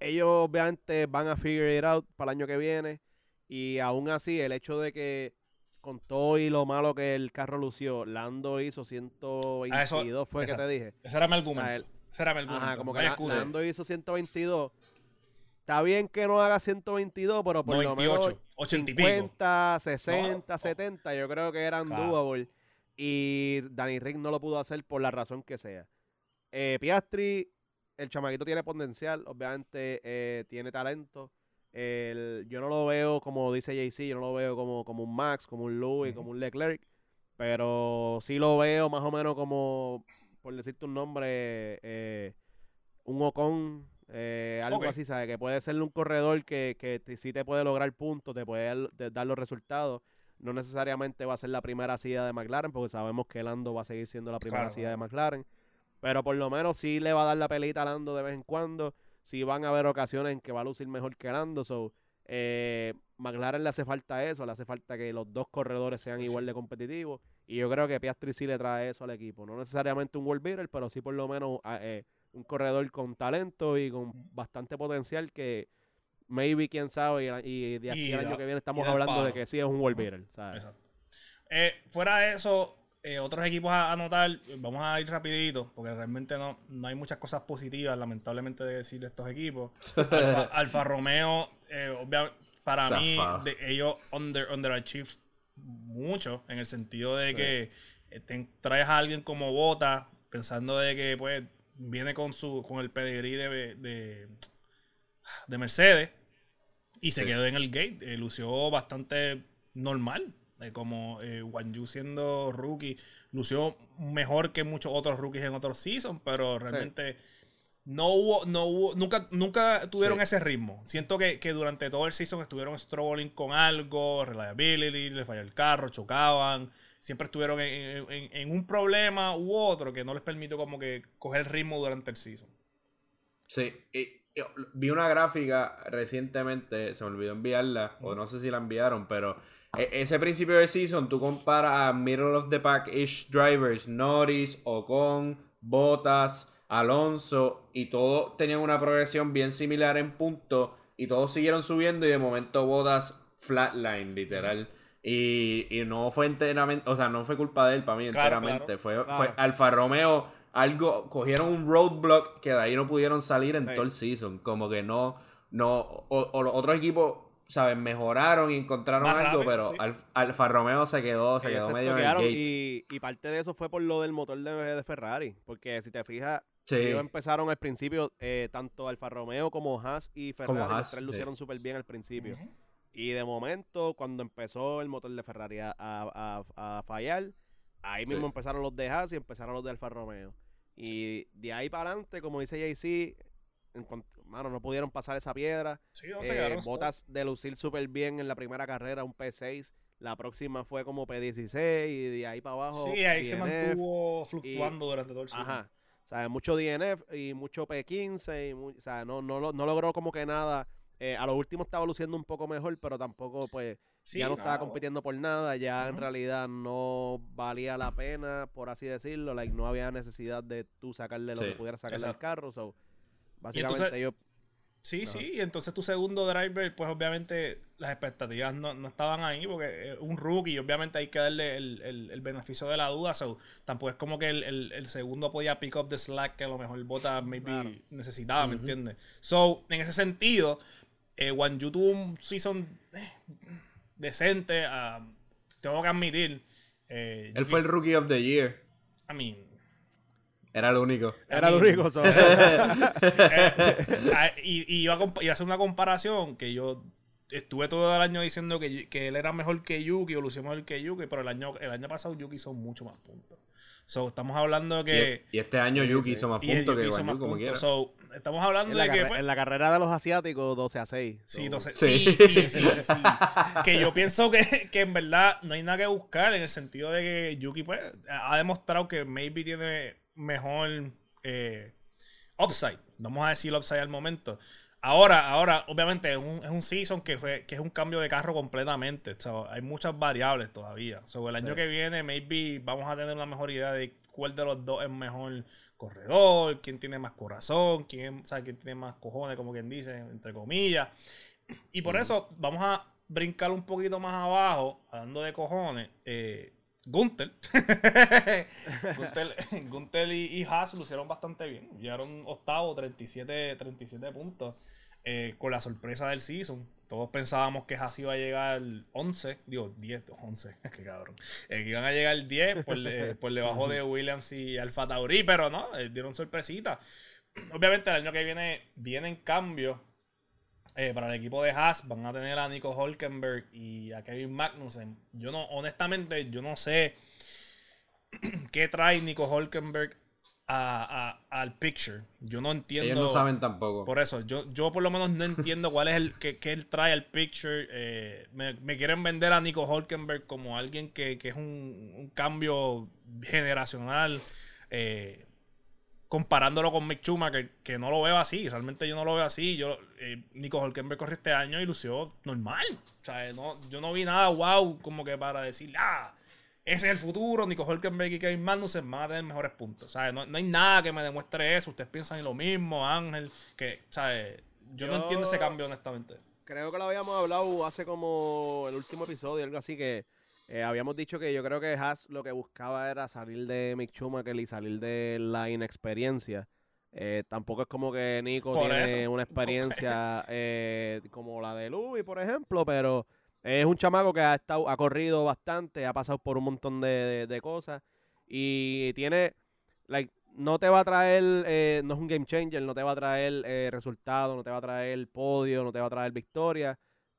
Ellos obviamente van a figure it out para el año que viene. Y aún así, el hecho de que con todo y lo malo que el carro lució, Lando hizo 122, Ah, eso- fue que exacto. te dije. Ese era mi O argumento. sea, él- Ese era mi argumento. ajá, como que La-. Lando hizo 122. está bien que no haga 122, pero por lo menos 80 y 50, 60, 70, yo creo que eran Claro. doable. Y Danny Rick no lo pudo hacer por la razón que sea. Eh, Piastri, el chamaquito tiene potencial, obviamente eh, tiene talento. El- yo no lo veo como dice JC, yo no lo veo como, como un Max, como un Louis, como un Leclerc. Pero sí lo veo más o menos como, por decirte un nombre, eh, un Ocon, eh, algo así, ¿sabes? Que puede ser un corredor que, que te- sí te puede lograr puntos, te puede dar- los resultados. No necesariamente va a ser la primera silla de McLaren, porque sabemos que Lando va a seguir siendo la primera Claro, silla de McLaren. Pero por lo menos sí le va a dar la pelita a Lando de vez en cuando. Sí van a haber ocasiones en que va a lucir mejor que Lando. So, eh, McLaren le hace falta eso, le hace falta que los dos corredores sean Sí, igual de competitivos. Y yo creo que Piastri sí le trae eso al equipo. No necesariamente un world beater, pero sí por lo menos ah, eh, un corredor con talento y con bastante potencial que maybe, quién sabe, y, y de aquí Y al da- año que viene estamos hablando de que sí es un world beater. ¿sabes? Exacto. Eh, fuera de eso, eh, otros equipos a anotar, vamos a ir rapidito, porque realmente no, no hay muchas cosas positivas, lamentablemente, de decir de estos equipos. Alfa, Alfa Romeo, eh, obvia- para mí, de- ellos under, underachieve mucho, en el sentido de Sí. que eh, te traes a alguien como Bota, pensando de que pues viene con su con el pedigrí de, de, de Mercedes y se Sí. quedó en el gate. eh, lució bastante normal. Eh, como eh, Wan Yu siendo rookie, lució mejor que muchos otros rookies en otros seasons, pero realmente no hubo, no hubo, nunca, nunca tuvieron Sí. ese ritmo. Siento que, que durante todo el season estuvieron struggling con algo, reliability, les falló el carro, chocaban, siempre estuvieron en, en- en un problema u otro que no les permitió como que coger el ritmo durante el season. Sí, y, y vi una gráfica recientemente, se me olvidó enviarla, o no sé si la enviaron, pero ese principio de season, tú comparas a middle of the pack-ish drivers, Norris, Ocon, Bottas, Alonso, y todos tenían una progresión bien similar en punto, y todos siguieron subiendo, y de momento Bottas flatline, literal. Y, y no fue enteramente, o sea, no fue culpa de él para mí Claro, enteramente. claro, fue, claro. fue Alfa Romeo, algo, cogieron un roadblock que de ahí no pudieron salir en Sí. todo el season. Como que no, no, o, o los otros equipos, ¿sabes? Mejoraron y encontraron Más algo, rápido, pero sí. Alf- Alfa Romeo se quedó, se Ellos quedó se medio en el gate. y, y parte de eso fue por lo del motor de, de Ferrari. Porque si te fijas, Sí. ellos empezaron al principio, eh, tanto Alfa Romeo como Haas y Ferrari, Como los tres sí. lucieron súper bien al principio. Y de momento, cuando empezó el motor de Ferrari a, a- a- a fallar, ahí Sí. mismo empezaron los de Haas y empezaron los de Alfa Romeo. Y de ahí para adelante, como dice JC, mano, no pudieron pasar esa piedra. Sí, no Eh, botas de lucir súper bien en la primera carrera, un P6. La próxima fue como P16 y de ahí para abajo. Sí, ahí se mantuvo fluctuando durante todo el season. Ajá. O sea, mucho DNF y mucho P15. Y o sea, no, no, lo- no logró como que nada. Eh, a lo último estaba luciendo un poco mejor, pero tampoco, pues, Sí, ya no estaba compitiendo por nada. Ya en realidad no valía la pena, por así decirlo. Like, no había necesidad de tú sacarle lo Sí, que pudieras sacarle al carro. So, básicamente entonces- yo... Sí, Ajá. sí, y entonces tu segundo driver, pues obviamente las expectativas no, no estaban ahí porque es un rookie y obviamente hay que darle el, el- el beneficio de la duda, so, tampoco es como que el, el- el segundo podía pick up the slack que a lo mejor el bota maybe Claro. necesitaba, ¿me Ujú. entiendes? So, en ese sentido, eh, Wan Yu tuvo un season eh, decente, ah, tengo que admitir. eh, Él fue el Rookie of the Year. I mean, Era el único. Era lo único. so- Eh, ah, y, y iba a, a hacer una comparación que yo estuve todo el año diciendo que, que él era mejor que Yuki o lució mejor que Yuki, pero el año, el año pasado Yuki hizo mucho más puntos. So, estamos hablando Y, que. y este año Sí, Yuki sí. hizo más y puntos que Yuki como quiera. So, estamos hablando en, la de que. pues, en la carrera de los asiáticos, 12 a 6. Sí, So, entonces, Sí. sí, sí, sí, sí. Que yo pienso que, que en verdad no hay nada que buscar en el sentido de que Yuki pues, ha demostrado que maybe tiene mejor eh, upside. Vamos a decir upside al momento. Ahora, ahora, obviamente, es un, es un season que, fue, que es un cambio de carro completamente. So, hay muchas variables todavía. Sobre el año Sí. que viene, maybe vamos a tener una mejor idea de cuál de los dos es mejor corredor, quién tiene más corazón, quién, o sea, quién tiene más cojones, como quien dice, entre comillas. Y por Mm. eso vamos a brincar un poquito más abajo, hablando de cojones. Eh, Gunther. Gunther, Gunther y, y Haas lucieron bastante bien. Llegaron octavo, 37, 37 puntos. eh, con la sorpresa del season. Todos pensábamos que Haas iba a llegar 11, digo 10, 11, qué cabrón. Eh, que iban a llegar 10 por, eh, por debajo de Williams y Alfa Tauri, pero no, eh, dieron sorpresita. Obviamente el año que viene vienen cambios eh, para el equipo de Haas. Van a tener a Nico Hulkenberg y a Kevin Magnussen. Yo no, honestamente, yo no sé qué trae Nico Hulkenberg a- a- al picture. Yo no entiendo. Ellos no saben tampoco. Por eso, yo, yo por lo menos no entiendo cuál es el que, que él trae al picture. Eh, me, me quieren vender a Nico Hulkenberg como alguien que, que es un, un cambio generacional. eh, comparándolo con Mick Schumacher, que no lo veo así. Realmente yo no lo veo así. Yo, eh, Nico Hulkenberg corrió este año y lució normal. O sea, no, yo no vi nada wow como que para decir, ah, ese es el futuro. Nico Hulkenberg y Kevin Magnussen van a tener mejores puntos. ¿sabes? No, no hay nada que me demuestre eso. Ustedes piensan en lo mismo, Ángel. Que, ¿sabes? Yo, no Yo- entiendo ese cambio, honestamente. Creo que lo habíamos hablado hace como el último episodio, algo así, que eh, habíamos dicho que yo creo que Haas lo que buscaba era salir de Mick Schumacher y salir de la inexperiencia. Eh, tampoco es como que Nico Por tiene eso. una experiencia eh, como la de Louis, por ejemplo, pero es un chamaco que ha estado, ha corrido bastante, ha pasado por un montón de, de- de cosas y tiene, like, no te va a traer, eh, no es un game changer, no te va a traer eh, resultados, no te va a traer podio, no te va a traer victoria,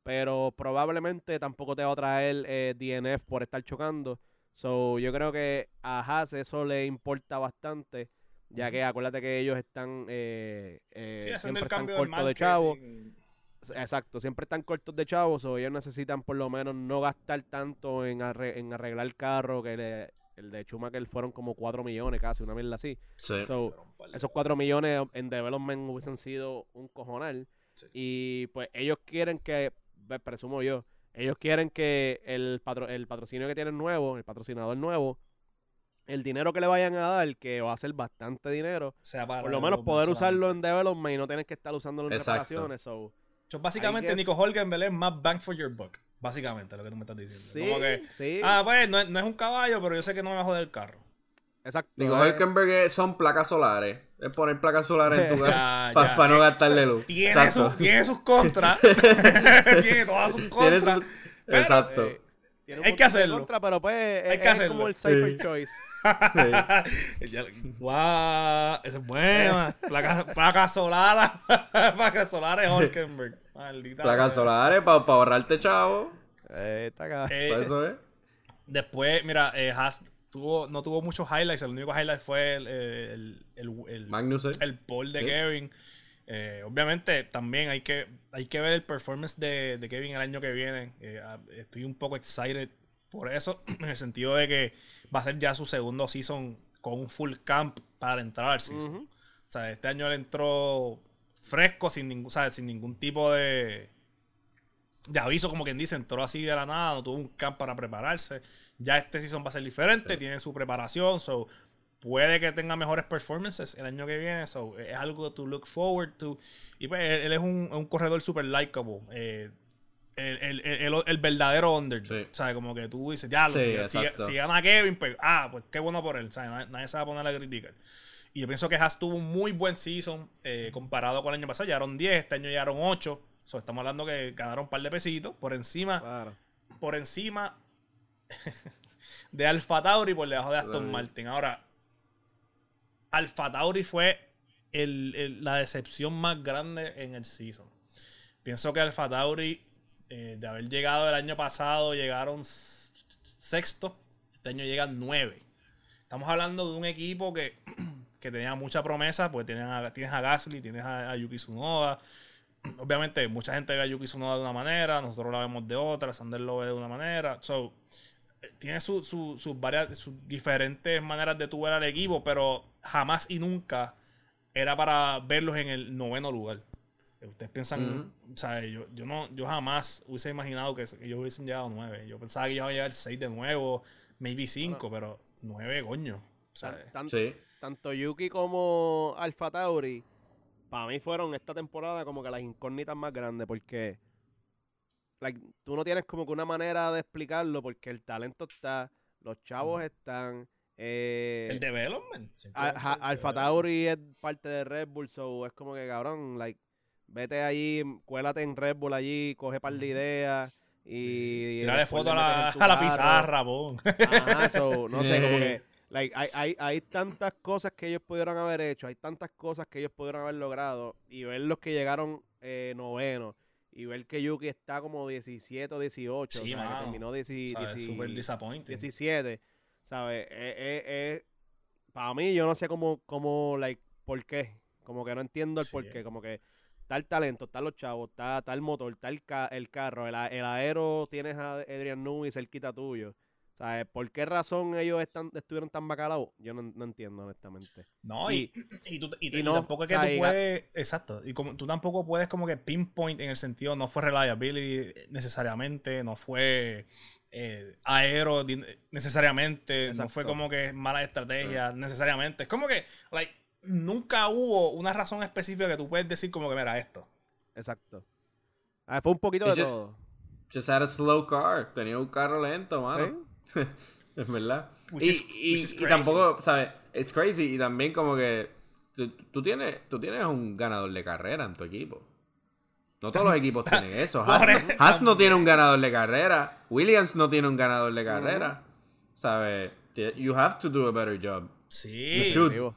pero probablemente tampoco te va a traer eh, DNF por estar chocando. So, yo creo que a Haas eso le importa bastante, ya que acuérdate que ellos están eh, eh, Sí, siempre están cortos de chavo. Exacto, siempre están cortos de chavos, o ellos necesitan por lo menos no gastar tanto en, arre- en arreglar el carro, que le- el de Schumacher fueron como 4 millones casi, una mierda así. Sí. So, esos 4 millones en development hubiesen sido un cojonal. Sí. Y pues ellos quieren que, presumo yo, ellos quieren que el, patro- el patrocinio que tienen nuevo, el patrocinador nuevo, el dinero que le vayan a dar, que va a ser bastante dinero, sea para por lo menos poder usarlo en development y no tener que estar usándolo en Exacto. reparaciones. So, So, básicamente, Nico Hulkenberg es más bang for your buck. Básicamente, lo que tú me estás sí, diciendo. Como que, sí, ah, pues, no, es- no es un caballo, pero yo sé que no me va a joder el carro. exacto. Digo, eh, Hulkenberg es- son placas solares. Es poner placas solares en tu casa para no gastarle luz. Tiene, Exacto. sus, tiene sus contras. tiene todas sus contras. su- pero, Exacto. eh, hay que hacerlo. contra, pero pues Hay es, que es hacerlo. como el safer Sí. choice. Guau, esa es buena. Placas placa solares. placas solares Hulkenberg. Maldita. placas solares para ahorrarte chavo. Eh, está acá. Eh, Para eso es. Después, mira, eh, Haas tuvo, no tuvo muchos highlights. El único highlight fue el, el, el, el- Magnussen. el pole de Sí. Kevin. Eh, obviamente, también hay que, hay que ver el performance de, de Kevin el año que viene. Eh, ah, estoy un poco excited por eso, en el sentido de que va a ser ya su segundo season con un full camp para entrar al season. O sea, este año él entró fresco, sin ningún, sin ningún tipo de, de aviso, como quien dice, entró así de la nada, no tuvo un camp para prepararse. Ya este season va a ser diferente, Sí. tiene su preparación, so puede que tenga mejores performances el año que viene, so es algo to look forward to. Y pues él, él es un, un corredor super likable. eh, el, el- el- el- verdadero underdog. Sí. O sea, como que tú dices, ya, lo Sí, si, si- si gana Kevin, pues, ah, pues qué bueno por él. O sea, nadie, nadie se va a poner a criticar. Y yo pienso que Haas tuvo un muy buen season eh, comparado con el año pasado. Llegaron 10, este año llegaron 8. So, estamos hablando que ganaron un par de pesitos por encima, Claro. por encima de Alfa Tauri por debajo de Aston. Martin. Ahora, Alfa Tauri fue el- el- la decepción más grande en el season. Pienso que Alfa Tauri, eh, de haber llegado el año pasado, llegaron sexto. Este año llegan nueve. Estamos hablando de un equipo que, que tenía mucha promesa, porque tienes a, tienes a Gasly, tienes a, a Yuki Tsunoda. Obviamente, mucha gente ve a Yuki Tsunoda de una manera, nosotros la vemos de otra, Sander lo ve de una manera. So, tiene su- su- sus varias, sus diferentes maneras de tu ver al equipo, pero jamás y nunca era para verlos en el noveno lugar. Ustedes piensan, o sea, yo, yo no, yo jamás hubiese imaginado que ellos hubiesen llegado a nueve. Yo pensaba que iban a llegar seis de nuevo, maybe cinco, pero nueve, coño. Tan- tan- Sí. Tanto Yuki como Alfa Tauri, para mí fueron esta temporada como que las incógnitas más grandes, porque like, tú no tienes como que una manera de explicarlo, porque el talento está, los chavos están. eh, el development. Alfa development. Tauri es parte de Red Bull, so es como que cabrón, like, Vete allí, cuélate en Red Bull allí, coge par de ideas y... Tirale foto a la, a la pizarra, bon. Ajá, so, no sé, como que like, hay, hay, hay tantas cosas que ellos pudieron haber hecho, hay tantas cosas que ellos pudieron haber logrado y ver los que llegaron eh, novenos y ver que Yuki está como 17 o 18, Sí, o sea, que terminó 10 ¿Sabes? 10 Super disappointing. 17, ¿sabes? Eh, eh, eh, para mí yo no sé cómo, cómo, like, por qué, como que no entiendo el Sí. por qué, como que el talento, están los chavos, está el motor, el, ca- el carro, el, a- el aero, tienes a Adrian Newey cerquita tuyo. ¿Sabes? ¿Por qué razón ellos están, estuvieron tan bacalaos? Yo no, no entiendo, honestamente. No, y, y, tú, y, y y no, tampoco es que tú puedes. Exacto. Y como tú tampoco puedes, como que pinpoint en el sentido, no fue reliability necesariamente, no fue eh, aero necesariamente, no fue como que mala estrategia necesariamente. Es como que, like, nunca hubo una razón específica que tú puedes decir, como que, mira, esto. Exacto. Ah, fue un poquito de yo- todo. Just had a slow car. Tenía un carro lento, mano. ¿Sí? es verdad. Which Y, is- y- which is y crazy. tampoco, ¿sabes? Es crazy. Y también como que tú, tú tienes, tú tienes un ganador de carrera en tu equipo. No todos los equipos tienen eso. Haas, no- eso Haas no tiene un ganador de carrera. Williams no tiene un ganador de carrera. ¿Sabes? You have to do a better job. You Sí, should. Digo,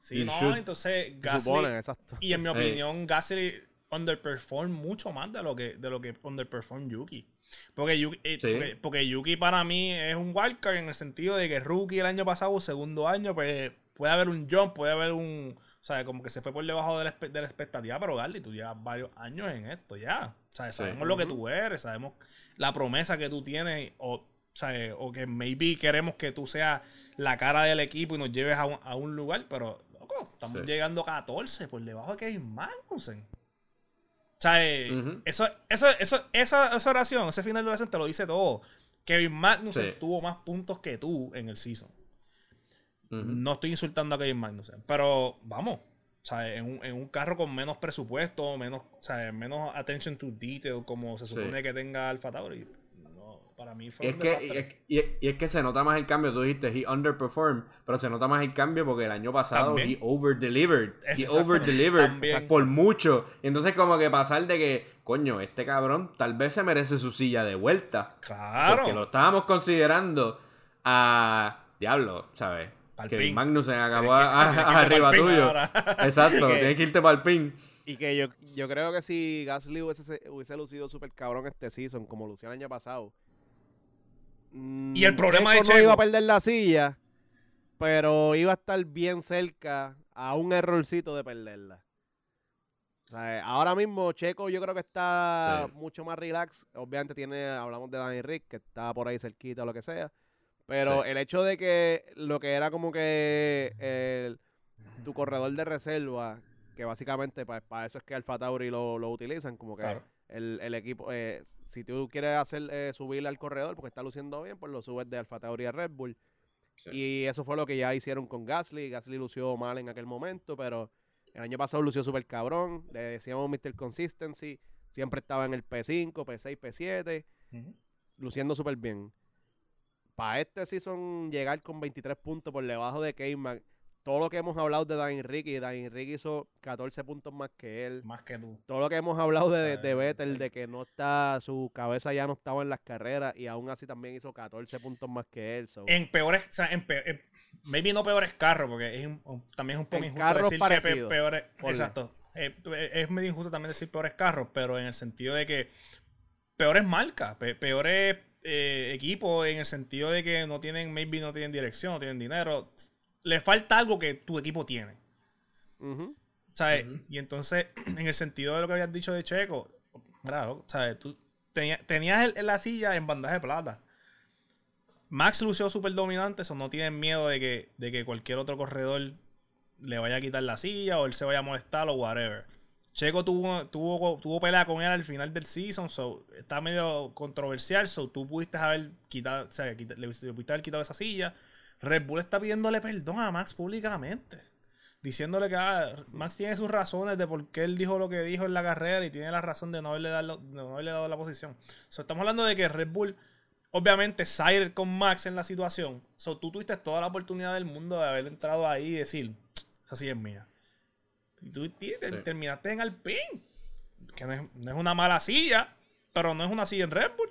sí, You no, should. entonces Gasly, supone, exacto. y en mi Hey. opinión, Gasly underperform mucho más de lo que de lo que underperform Yuki. Porque Yuki, eh, Sí. porque, porque Yuki para mí es un wildcard en el sentido de que rookie el año pasado, segundo año, pues puede haber un jump, puede haber un, o sea, como que se fue por debajo de la, de la expectativa, pero Gasly, tú llevas varios años en esto ya. O sea, Sí. sabemos lo que tú eres, sabemos la promesa que tú tienes, o, o que maybe queremos que tú seas la cara del equipo y nos lleves a un, a un lugar, pero, loco, estamos Sí. llegando a 14 por debajo de Kevin Magnussen. O sea, eh, Ujú. eso, eso, eso, esa, esa oración, ese final de oración te lo dice todo. Kevin Magnussen Sí. tuvo más puntos que tú en el season. No estoy insultando a Kevin Magnussen, pero vamos. O sea, en un, en un carro con menos presupuesto, menos, o sea, menos attention to detail, como se Sí. supone que tenga Alfa Tauri. Para mí fue Y es, un que, y, es, y es- y es que se nota más el cambio. Tú dijiste, he underperformed, pero se nota más el cambio porque el año pasado También. he overdelivered. He overdelivered por mucho. Y entonces, como que pasar de que, coño, este cabrón tal vez se merece su silla de vuelta. Claro. Porque lo estábamos considerando a. Diablo, ¿sabes? Pa'l Que. Magnussen acabó que- a- arriba tuyo. ahora. Exacto, Que- tienes que irte para el pin. Y que yo, yo creo que si Gasly hubiese, hubiese lucido súper cabrón este season, como lució el año pasado. Mm, Y el problema de Checo no Checo- iba a perder la silla, pero iba a estar bien cerca a un errorcito de perderla. O sea, ahora mismo Checo yo creo que está Sí. mucho más relax. Obviamente tiene, hablamos de Danny Rick, que está por ahí cerquita o lo que sea. Pero Sí. el hecho de que lo que era como que el- tu corredor de reserva, que básicamente para eso es que Alfa Tauri lo, lo utilizan, como que Claro. El, el equipo, eh, si tú quieres hacer eh, subirle al corredor porque está luciendo bien, pues lo subes de Alfa Tauri a Red Bull. Sí. Y eso fue lo que ya hicieron con Gasly. Gasly lució mal en aquel momento, pero el año pasado lució súper cabrón. Le decíamos Mr. Consistency. Siempre estaba en el P5, P6, P7, Ujú. luciendo súper bien. Para este season llegar con 23 puntos por debajo de K-Mac, todo lo que hemos hablado de Dan Enrique, Dan Enrique hizo 14 puntos más que él. Más que tú. Todo lo que hemos hablado de, de Vettel, de que no está, su cabeza ya no estaba en las carreras y aún así también hizo 14 puntos más que él. so. En peores, o sea, en pe- en- maybe no peores carros, porque es un- también es un poco En injusto decir que pe- parecidos, peores. Exacto. Eh, es medio injusto también decir peores carros, pero en el sentido de que peores marcas, pe- peores eh, equipos, en el sentido de que no tienen, maybe no tienen dirección, no tienen dinero. Le falta algo que tu equipo tiene. ¿Sabes? Y entonces, en el sentido de lo que habías dicho de Checo, claro, ¿sabes? Tú tenía- tenías el- la silla en bandaje de plata. Max lució súper dominante, eso no tienen miedo de que, de que cualquier otro corredor le vaya a quitar la silla o él se vaya a molestar o whatever. Checo tuvo, tuvo, tuvo pelea con él al final del season, so está medio controversial, so tú pudiste haber quitado, o sea, quita- le, le pudiste haber quitado esa silla. Red Bull está pidiéndole perdón a Max públicamente diciéndole que ah, Max tiene sus razones de por qué él dijo lo que dijo en la carrera y tiene la razón de no haberle dado, de no haberle dado la posición. So, estamos hablando de que Red Bull, obviamente, side con Max en la situación. So, tú tuviste toda la oportunidad del mundo de haber entrado ahí y decir, esa sí es mía. Y tú ti- te- Sí. terminaste en Alpine. que no es, no es una mala silla, pero no es una silla en Red Bull.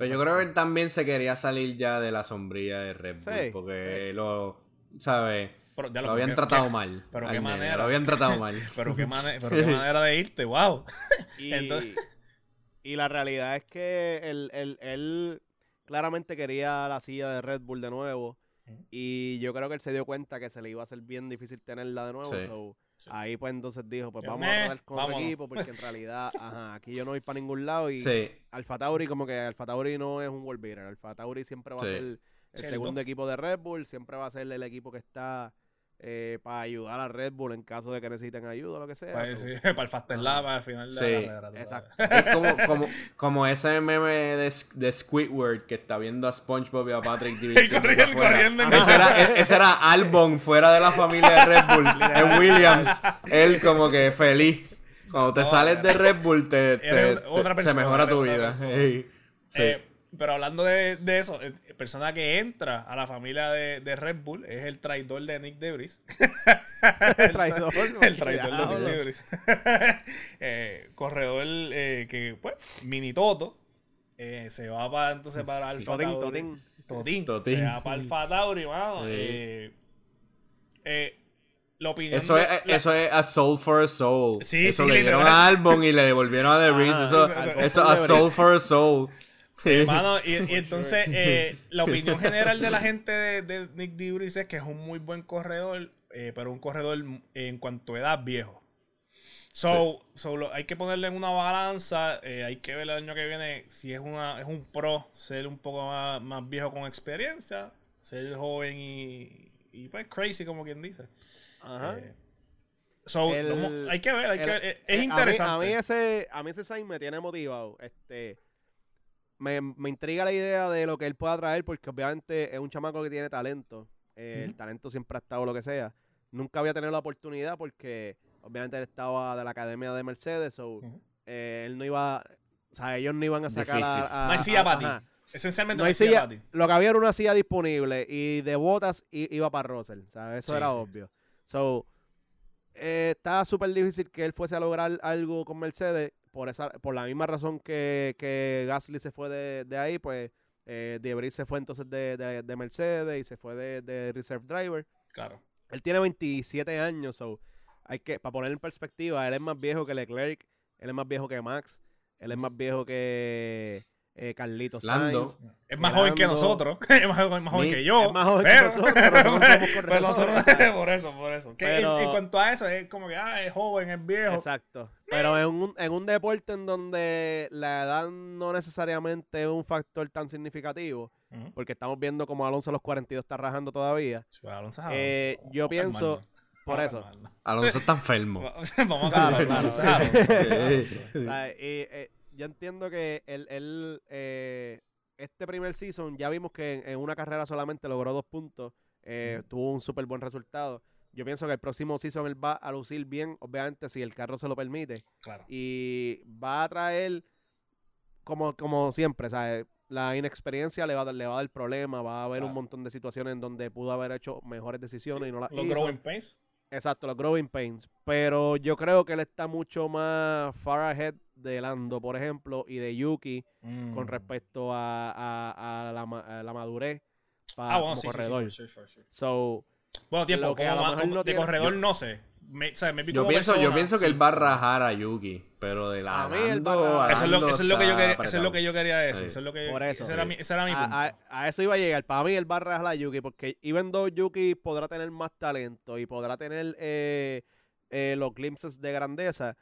Pero yo creo que él también se quería salir ya de la sombrilla de Red Bull. Sí, porque lo, ¿sabes? Pero, ya Lo habían ¿qué- tratado qué- mal. pero qué manera. Lo habían tratado mal. Pero qué, mane- pero qué manera de irte, wow. Y, Entonces- y la realidad es que él, él- él claramente quería la silla de Red Bull de nuevo. Y yo creo que él se dio cuenta que se le iba a hacer bien difícil tenerla de nuevo. Sí. so, Sí. Ahí pues entonces dijo, pues vamos a tratar con otro vámonos. equipo porque en realidad, ajá, aquí yo no voy para ningún lado y Sí. Alfa Tauri como que Alfa Tauri no es un world beater. Alfa Tauri siempre va a ser el el segundo equipo de Red Bull, siempre va a ser el equipo que está eh, para ayudar a Red Bull en caso de que necesiten ayuda o lo que sea. Pues, sí, para el Fast Lap al final de Sí. la carrera. Exacto. Es como, como, como ese meme de, Squidward que está viendo a SpongeBob y a Patrick corriendo, corriendo en ese, era, e- ese era Albon fuera de la familia de Red Bull. en Williams. Él como que feliz. Cuando te No, sales de Red Bull te, te- se mejora tu vida. Sí. Eh, pero hablando de, de eso, eh, persona que entra a la familia de, de Red Bull es el traidor de Nick Debris. el traidor. el traidor de. Nick Debris. eh, corredor eh, que, pues, mini Toto. eh, se va para entonces para Alfa Totín, Tauri. totín. Totín. Totín. Se va para Alfa Tauri, mano. Sí. Eh, eh, Eso de- es, la- eso es a soul for a soul. Sí, eso sí, le dieron a Albon y le devolvieron a The Reese. Ajá, Eso, Albon eso for a soul for a soul. Sí. Mano, y, y entonces eh, la opinión general de la gente de, de Nick Debris es que es un muy buen corredor, eh, pero un corredor en cuanto a edad viejo. So, so lo- hay que ponerle en una balanza, eh, hay que ver el año que viene si es una es un pro, ser un poco más, más viejo con experiencia, ser joven y, y pues crazy como quien dice. Ajá. Eh, so, El- hay que ver, hay que ver, es- Eh, es a mí- interesante. A mí, ese, a mí ese sign me tiene motivado. Este, me, me intriga la idea de lo que él pueda traer, porque obviamente es un chamaco que tiene talento. Eh, El talento siempre ha estado lo que sea. Nunca había tenido la oportunidad porque obviamente él estaba de la academia de Mercedes, so, Ujú. eh, él no iba, o sea, ellos no iban a sacar a, a- No hay silla para ti. Esencialmente No no hay hay silla silla, para ti. lo que había era una silla disponible y de botas iba para Russell, o sea, eso Sí, era sí. obvio. So, eh, estaba súper difícil que él fuese a lograr algo con Mercedes por esa por la misma razón que, que Gasly se fue de, de ahí, pues eh, Debris se fue entonces de, de- de Mercedes y se fue de, de Reserve Driver. Claro. Él tiene 27 años, so hay que, para poner en perspectiva, él es más viejo que Leclerc, él es más viejo que Max, él es más viejo que eh, Carlitos Lando. Sainz. Es más joven que nosotros. Es más, joven- más joven que yo. es más joven que pero, nosotros, pero nosotros pero corredores. nosotros- por eso, por eso. Que en- Pero- en, cuanto a eso, es como que, ah, es joven, es viejo. Exacto. Pero en un, en un deporte en donde la edad no necesariamente es un factor tan significativo, porque estamos viendo como Alonso a los 42 está rajando todavía. Sí, pues, Alonso es Alonso. Eh, yo pienso, por Vamos a eso. Alonso está enfermo. Vamos a Claro, claro. Yo entiendo que él, él, eh, este primer season ya vimos que en, en una carrera solamente logró dos puntos, eh, tuvo un súper buen resultado. Yo pienso que el próximo season él va a lucir bien, obviamente, si el carro se lo permite. Claro. y va a traer como, como siempre, ¿sabes? La inexperiencia le va, a dar, le va a dar problema, va a haber un montón de situaciones en donde pudo haber hecho mejores decisiones y no las hizo. growing pains. Exacto, los growing pains. Pero yo creo que él está mucho más far ahead de Lando, por ejemplo, y de Yuki con Mm. respecto a, a- a la, ma- a la madurez pa- Ah, bueno, como sí, sí, sí, corredor. sure. So, Bueno, tiempo, como no de tiene- corredor yo- no sé. Me- o sea, maybe Yo pienso, yo pienso que sí. él va a rajar a Yuki, pero de la A mí él va a. Eso es lo, eso es lo que yo quería, eso es lo apretado. que yo quería decir. Sí. Eso es lo que Por eso. ese era mi, ese era mi punto. a, a- a eso iba a llegar. Para mí, el va a rajar a Yuki, porque even though Yuki podrá tener más talento y podrá tener eh, eh, los glimpses de grandeza,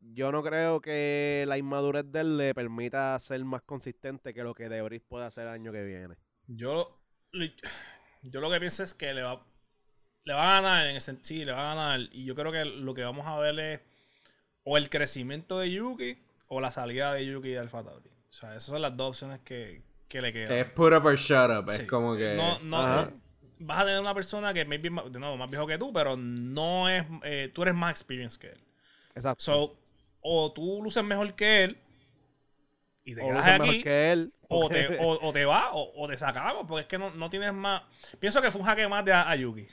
yo no creo que la inmadurez de él le permita ser más consistente que lo que Debris puede hacer el año que viene. Yo, yo lo que pienso es que le va, le va a ganar, en el sí, le va a ganar. Y yo creo que lo que vamos a ver es o el crecimiento de Yuki o la salida de Yuki de Alfa Tauri. O sea, esas son las dos opciones que, que le quedan. Es put up or shut up. Sí. Es como que. No, no, Ajá. vas a tener una persona que maybe es más- de nuevo, más viejo que tú, pero no es, eh, tú eres más experienced que él. Exacto. So, o tú luces mejor que él y te o quedas aquí, él. o te, o, o te va o, o te sacamos, porque es que no, no tienes más. Pienso que fue un jaque más de a, a Yuki.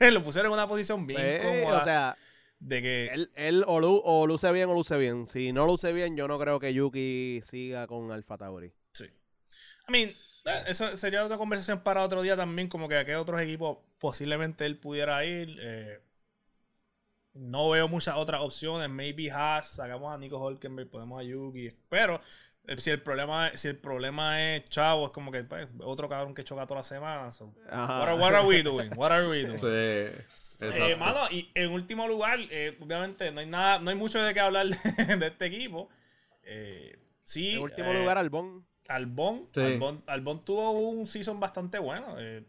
Lo pusieron en una posición bien Sí, cómoda. o sea, de que Él, él o, lu- o luce bien o luce bien. Si no luce bien, yo no creo que Yuki siga con Alpha Tauri. Sí. I mean, eh, eso sería otra conversación para otro día también, como que a qué otros equipos posiblemente él pudiera ir. eh, no veo muchas otras opciones. Maybe Haas, sacamos a Nico Hulkenberg, podemos a Yuki. Pero si el problema, si el problema es Chavo, es como que pues, otro cabrón que choca toda la semana. so, what, are, what are we doing? What are we doing? Sí. Eh, mano, y en último lugar, eh, obviamente no hay nada, no hay mucho de qué hablar de, de este equipo. Eh, sí, En último eh, lugar, Albon. Albon, Sí. Albon, Albon tuvo un season bastante bueno. eh,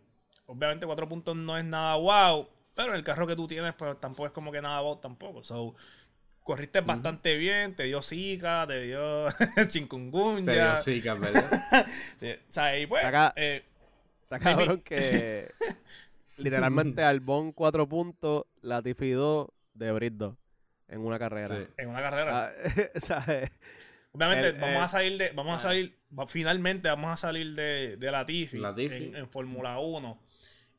obviamente cuatro puntos no es nada wow, pero el carro que tú tienes pues tampoco es como que nada wow tampoco. So, corriste bastante bien, te dio Zika, te dio Te chikungunya. dio Zika, ¿verdad? eh, o sea, y pues, Acá- eh, Está cabrón que literalmente Albon 4 puntos, Latifi 2, de Brit 2 en una carrera. Sí. en una carrera. Ah, ¿sabes? Obviamente, El- vamos el- a salir de. Vamos a ah. salir. finalmente vamos a salir de, de Latifi, Latifi. en, en Fórmula 1.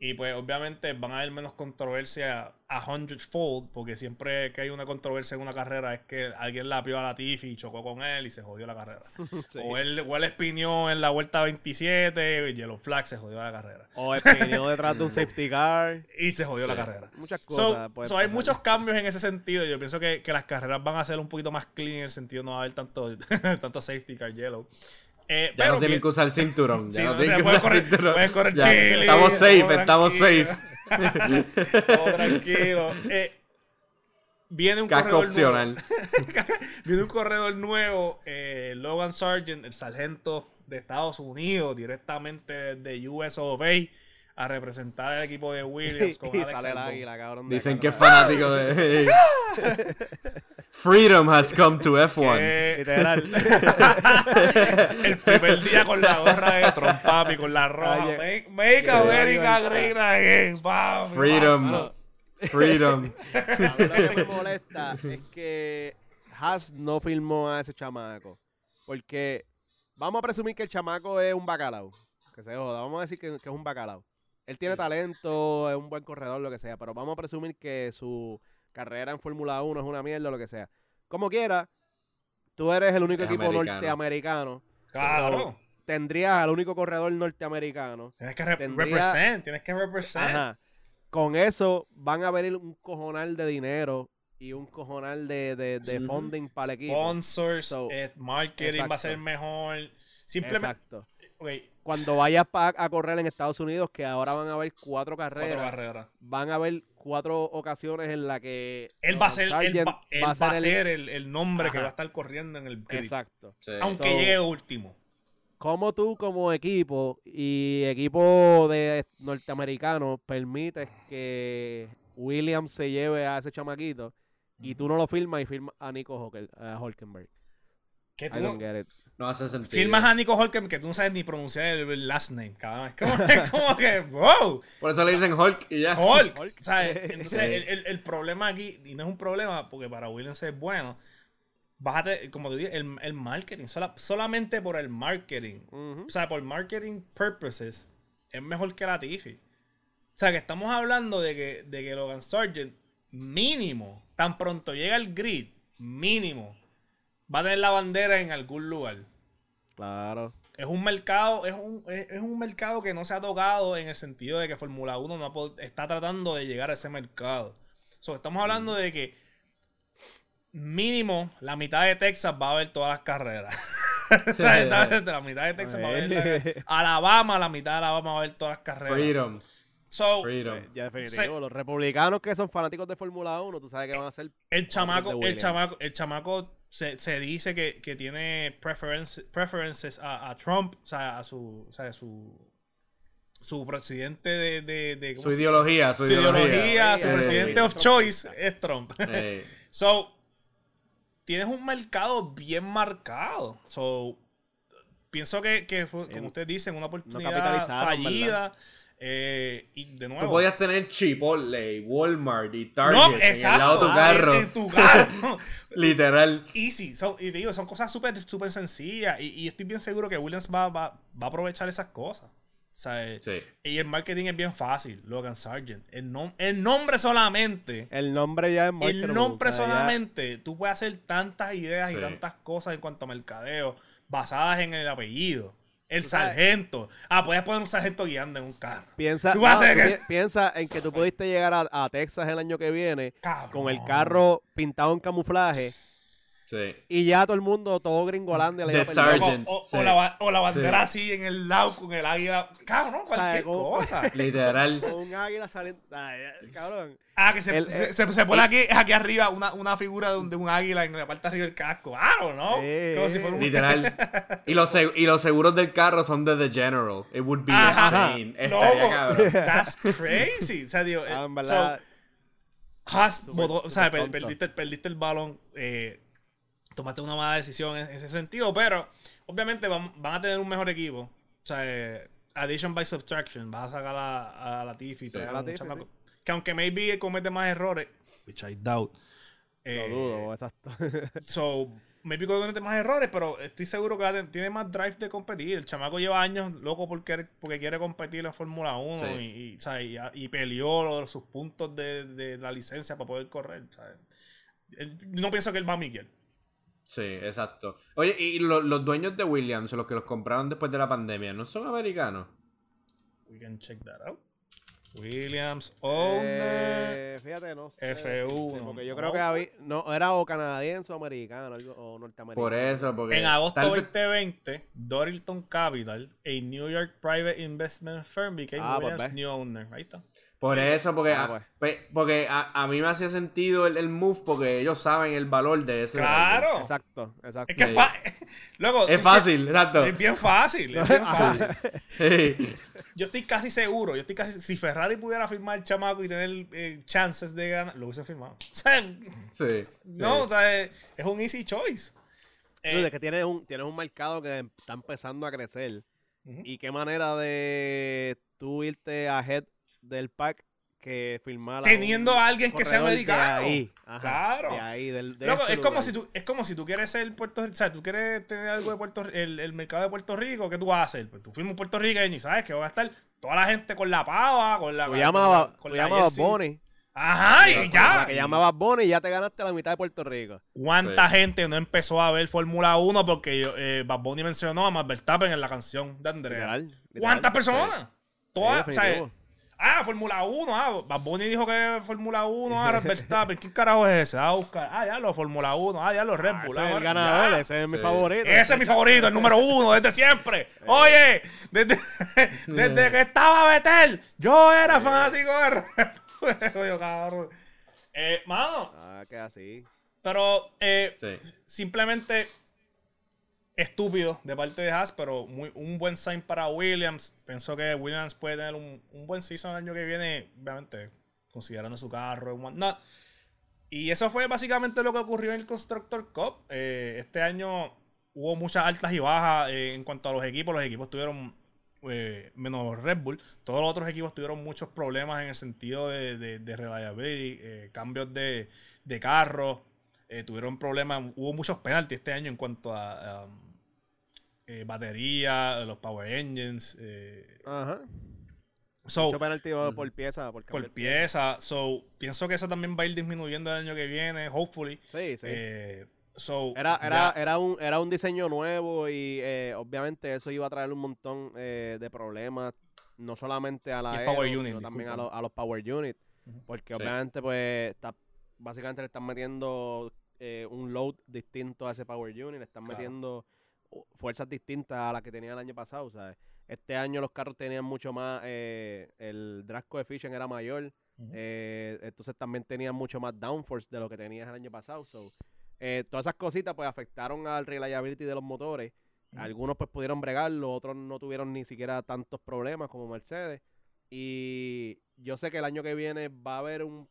Y pues obviamente van a haber menos controversia a hundredfold, porque siempre que hay una controversia en una carrera es que alguien la pió a Latifi y chocó con él y se jodió la carrera. Sí. O él, o él en la vuelta 27 y Yellow Flag se jodió la carrera. O espinó detrás de un safety car. Y se jodió la carrera. Muchas cosas. so hay muchos cambios en ese sentido. Yo pienso que, que las carreras van a ser un poquito más clean en el sentido no va a haber tanto, tanto safety car yellow. Eh, Ya pero no tienen que usar el cinturón. Ya Sí, no tienen que usar correr- el cinturón. puedes correr Ya, chile, Estamos safe, estamos safe. Todo tranquilo. Eh, viene un Casco corredor opcional. nuevo. Viene un corredor nuevo. eh, Logan Sargent, el sargento de Estados Unidos, directamente de US of A, a representar al equipo de Williams. Con y Alex sale el águila, cabrón. Dicen que es fanático de. Freedom has come to F1. Que- Literal. el primer día con la gorra de Trump, papi, con la roja. Make, America great again, papi. Freedom. Freedom. a mí lo que me molesta es que Haas no filmó a ese chamaco. Porque vamos a presumir que el chamaco es un bacalao. Que se joda. Vamos a decir que, que es un bacalao. Él tiene talento, es un buen corredor, lo que sea. Pero vamos a presumir que su carrera en Fórmula 1 es una mierda, lo que sea. Como quiera, tú eres el único Es equipo americano. norteamericano. Claro. Tendrías al único corredor norteamericano. Tienes que re- Tendría- represent, tienes que represent. Ajá. Con eso van a venir un cojonal de dinero y un cojonal de, de, funding para el equipo. Sponsors, So, eh, marketing va a ser mejor. Simplemente, Exacto. Cuando vayas pa- a correr en Estados Unidos, que ahora van a haber cuatro carreras, cuatro carreras. van a haber cuatro ocasiones en las que Él va a ser, él Sargent va, él va a el- ser el, el nombre que va a estar corriendo en el grid. Exacto. Sí. Aunque So- llegue último. ¿Cómo tú como equipo y equipo de norteamericanos permites que Williams se lleve a ese chamaquito y tú no lo firmas y firmas a Nico Hulkenberg? Que tú I no- hace sentido. firmas a Nico Holken que tú no sabes ni pronunciar el last name, cabrón. Es como, es como que, wow. Por eso le dicen Hulk y ya. Hulk. Hulk. ¿sabes? Entonces, el, el- el problema aquí, y no es un problema porque para Williams es bueno, bájate, como te dije, el, el marketing, sola- solamente por el marketing, o sea, por marketing purposes, es mejor que la Tiffy. O sea, que estamos hablando de que, de que Logan Sargent, mínimo, tan pronto llega al grid, mínimo, va a tener la bandera en algún lugar. Claro. Es un mercado, es un, es, es un mercado que no se ha tocado en el sentido de que Fórmula 1 no está tratando de llegar a ese mercado. So, estamos hablando de que mínimo la mitad de Texas va a ver todas las carreras. O sea, la, la mitad de Texas va a ver la- Alabama, la mitad de Alabama va a ver todas las carreras. Freedom. So, Freedom. Eh, Ya definitivo, los republicanos que son fanáticos de Fórmula 1, tú sabes que van a ser el chamaco, de el chamaco, el chamaco se, se dice que, que tiene preference- preferences a, a Trump, o sea, a su, o sea, su, su presidente de, de, de- ¿cómo Su ideología, su su ideología, su Sí. presidente of choice es Trump. So, tienes un mercado bien marcado. So, pienso que, que fue, como ustedes dicen, una oportunidad capitalizaron, fallida. Eh, y de nuevo. Tú podías tener Chipotle, y Walmart y Target no, en exacto. el lado de tu carro. En, tu carro. Literal. Easy. So, y te digo, son cosas súper súper sencillas. Y, y estoy bien seguro que Williams va, va, va a aprovechar esas cosas. ¿sabes? Sí. Y el marketing es bien fácil, Logan Sargent. El, nom- el nombre solamente, El nombre ya es marketable, el nombre o sea, ya- solamente, tú puedes hacer tantas ideas y tantas cosas en cuanto a mercadeo basadas en el apellido. El sargento. Ah, puedes poner un sargento guiando en un carro. Piensa, no, que- piensa en que tú pudiste llegar a, a Texas el año que viene Cabrón. con el carro pintado en camuflaje Sí. y ya todo el mundo, todo gringolandia le iba Sargent, o, o sí. la, o la bandera Sí. así en el lado con el águila. Cabrón, cualquier cosa. Literal. Con un águila saliendo. Ay, cabrón. Ah, que se, El- se, el- se- se pone aquí, aquí arriba una, una figura de un, de un águila en la parte de arriba del casco. Claro, ¿no? Como si fuera un... Literal. Y los, seg- y los seguros del carro son de The General. It would be Ajá. insane. Estaría cabrón. that's crazy. O sea, digo, eh, Ah, en so, verdad, votó- o sea, per- perdiste, perdiste el balón, eh, tomaste una mala decisión en ese sentido, pero obviamente van, van a tener un mejor equipo. O sea, eh, addition by subtraction, vas a sacar a, a la Tiffy. Sí. chamaco. Que aunque maybe comete más errores, which I doubt. lo eh, dudo, exacto. So, maybe comete más errores, pero estoy seguro que tiene más drive de competir. El chamaco lleva años loco porque, porque quiere competir en Fórmula 1 Sí. y, y, ¿sabes? y, y peleó los- sus puntos de, de la licencia para poder correr. no pienso que él va a Miguel. Sí, exacto. Oye, y lo- los dueños de Williams, los que los compraron después de la pandemia, ¿no son americanos? We can check that out. Williams, owner. Eh, fíjate, no sé. F1, decirte, Porque yo creo que había, no, era o canadiense o americano o norteamericano. Por eso, porque... en agosto tal vez- 2020, Dorilton Capital, a New York private investment firm, became Ah, pues Williams' new owner. Ahí está. Por eso, porque, Ah, a, pues. pe- porque a, a mí me hacía sentido el, el move porque ellos saben el valor de ese. Claro. Exacto, exacto. Es que es Sí. fa- Luego, Es tú fácil, exacto. Es bien fácil, es bien fácil. Sí. Yo estoy casi seguro, yo estoy casi si Ferrari pudiera firmar el chamaco y tener eh, chances de ganar, lo hubiese firmado. O sea, Sí. no, sí. o sea, es, es un easy choice. Eh, es que tienes un, tienes un mercado que está empezando a crecer. Y qué manera de tú irte ahead del pack que firmar a Teniendo un a alguien que sea corredor de americano. ahí. Ajá, Claro. De ahí, del, de Loco, ese es como si tú, es como si tú quieres ser Puerto o sea, tú quieres tener algo de Puerto el, el mercado de Puerto Rico, ¿qué tú vas a hacer? Pues tú firmas un puertorriqueño y sabes que va a estar toda la gente con la pava, con la Tú con llamabas, jersey. Bonnie. Ajá, y ya. Que llamabas Bonnie y ya te ganaste la mitad de Puerto Rico. ¿Cuánta Sí. gente no empezó a ver Fórmula 1 porque eh, Bad Bunny mencionó a Max Verstappen en la canción de Andrea? Literal. literal. ¿Cuántas personas? Todas, Sí. Ah, Fórmula 1, ah, Bad Bunny dijo que Fórmula 1, ahora Verstappen, ¿qué carajo es ese? Ah, buscar, ah, ya lo Fórmula 1, ah, ya los Red Ah, Bull. ese es el ahora, ganador, ya. ese es mi Sí. favorito. Ese es mi favorito, el número uno, desde siempre. Oye, desde, desde que estaba Betel, yo era fanático de Red Bull. Oye, cabrón. Eh, mano, Ah, que así. pero eh, Sí. simplemente estúpido de parte de Haas, pero muy, un buen sign para Williams. Pienso que Williams puede tener un, un buen season el año que viene, obviamente, considerando su carro y whatnot. Y eso fue básicamente lo que ocurrió en el Constructor Cup. Eh, este año hubo muchas altas y bajas eh, en cuanto a los equipos. Los equipos tuvieron, eh, menos Red Bull, todos los otros equipos tuvieron muchos problemas en el sentido de, de, de reliability, eh, cambios de, de carro. tuvieron problemas, hubo muchos penaltis este año en cuanto a um, eh, batería, los power engines. eh, Ajá. so, Mucho penalti por pieza. Por, pieza. So, pienso que eso también va a ir disminuyendo el año que viene, hopefully. Sí, sí. Eh, so, Era, era, era, un, era un diseño nuevo y eh, obviamente eso iba a traer un montón eh, de problemas, no solamente a la aero, Power sino Unit, también a, los- a los Power Unit, Ujú. porque Sí. obviamente pues está, básicamente le están metiendo eh, un load distinto a ese Power Unit, le están Claro. metiendo fuerzas distintas a las que tenía el año pasado, ¿sabes? Este año los carros tenían mucho más, eh, el drag coefficient era mayor, eh, entonces también tenían mucho más downforce de lo que tenías el año pasado. So, eh, todas esas cositas pues afectaron al reliability de los motores. Algunos pues pudieron bregarlo, otros no tuvieron ni siquiera tantos problemas como Mercedes. Y yo sé que el año que viene va a haber un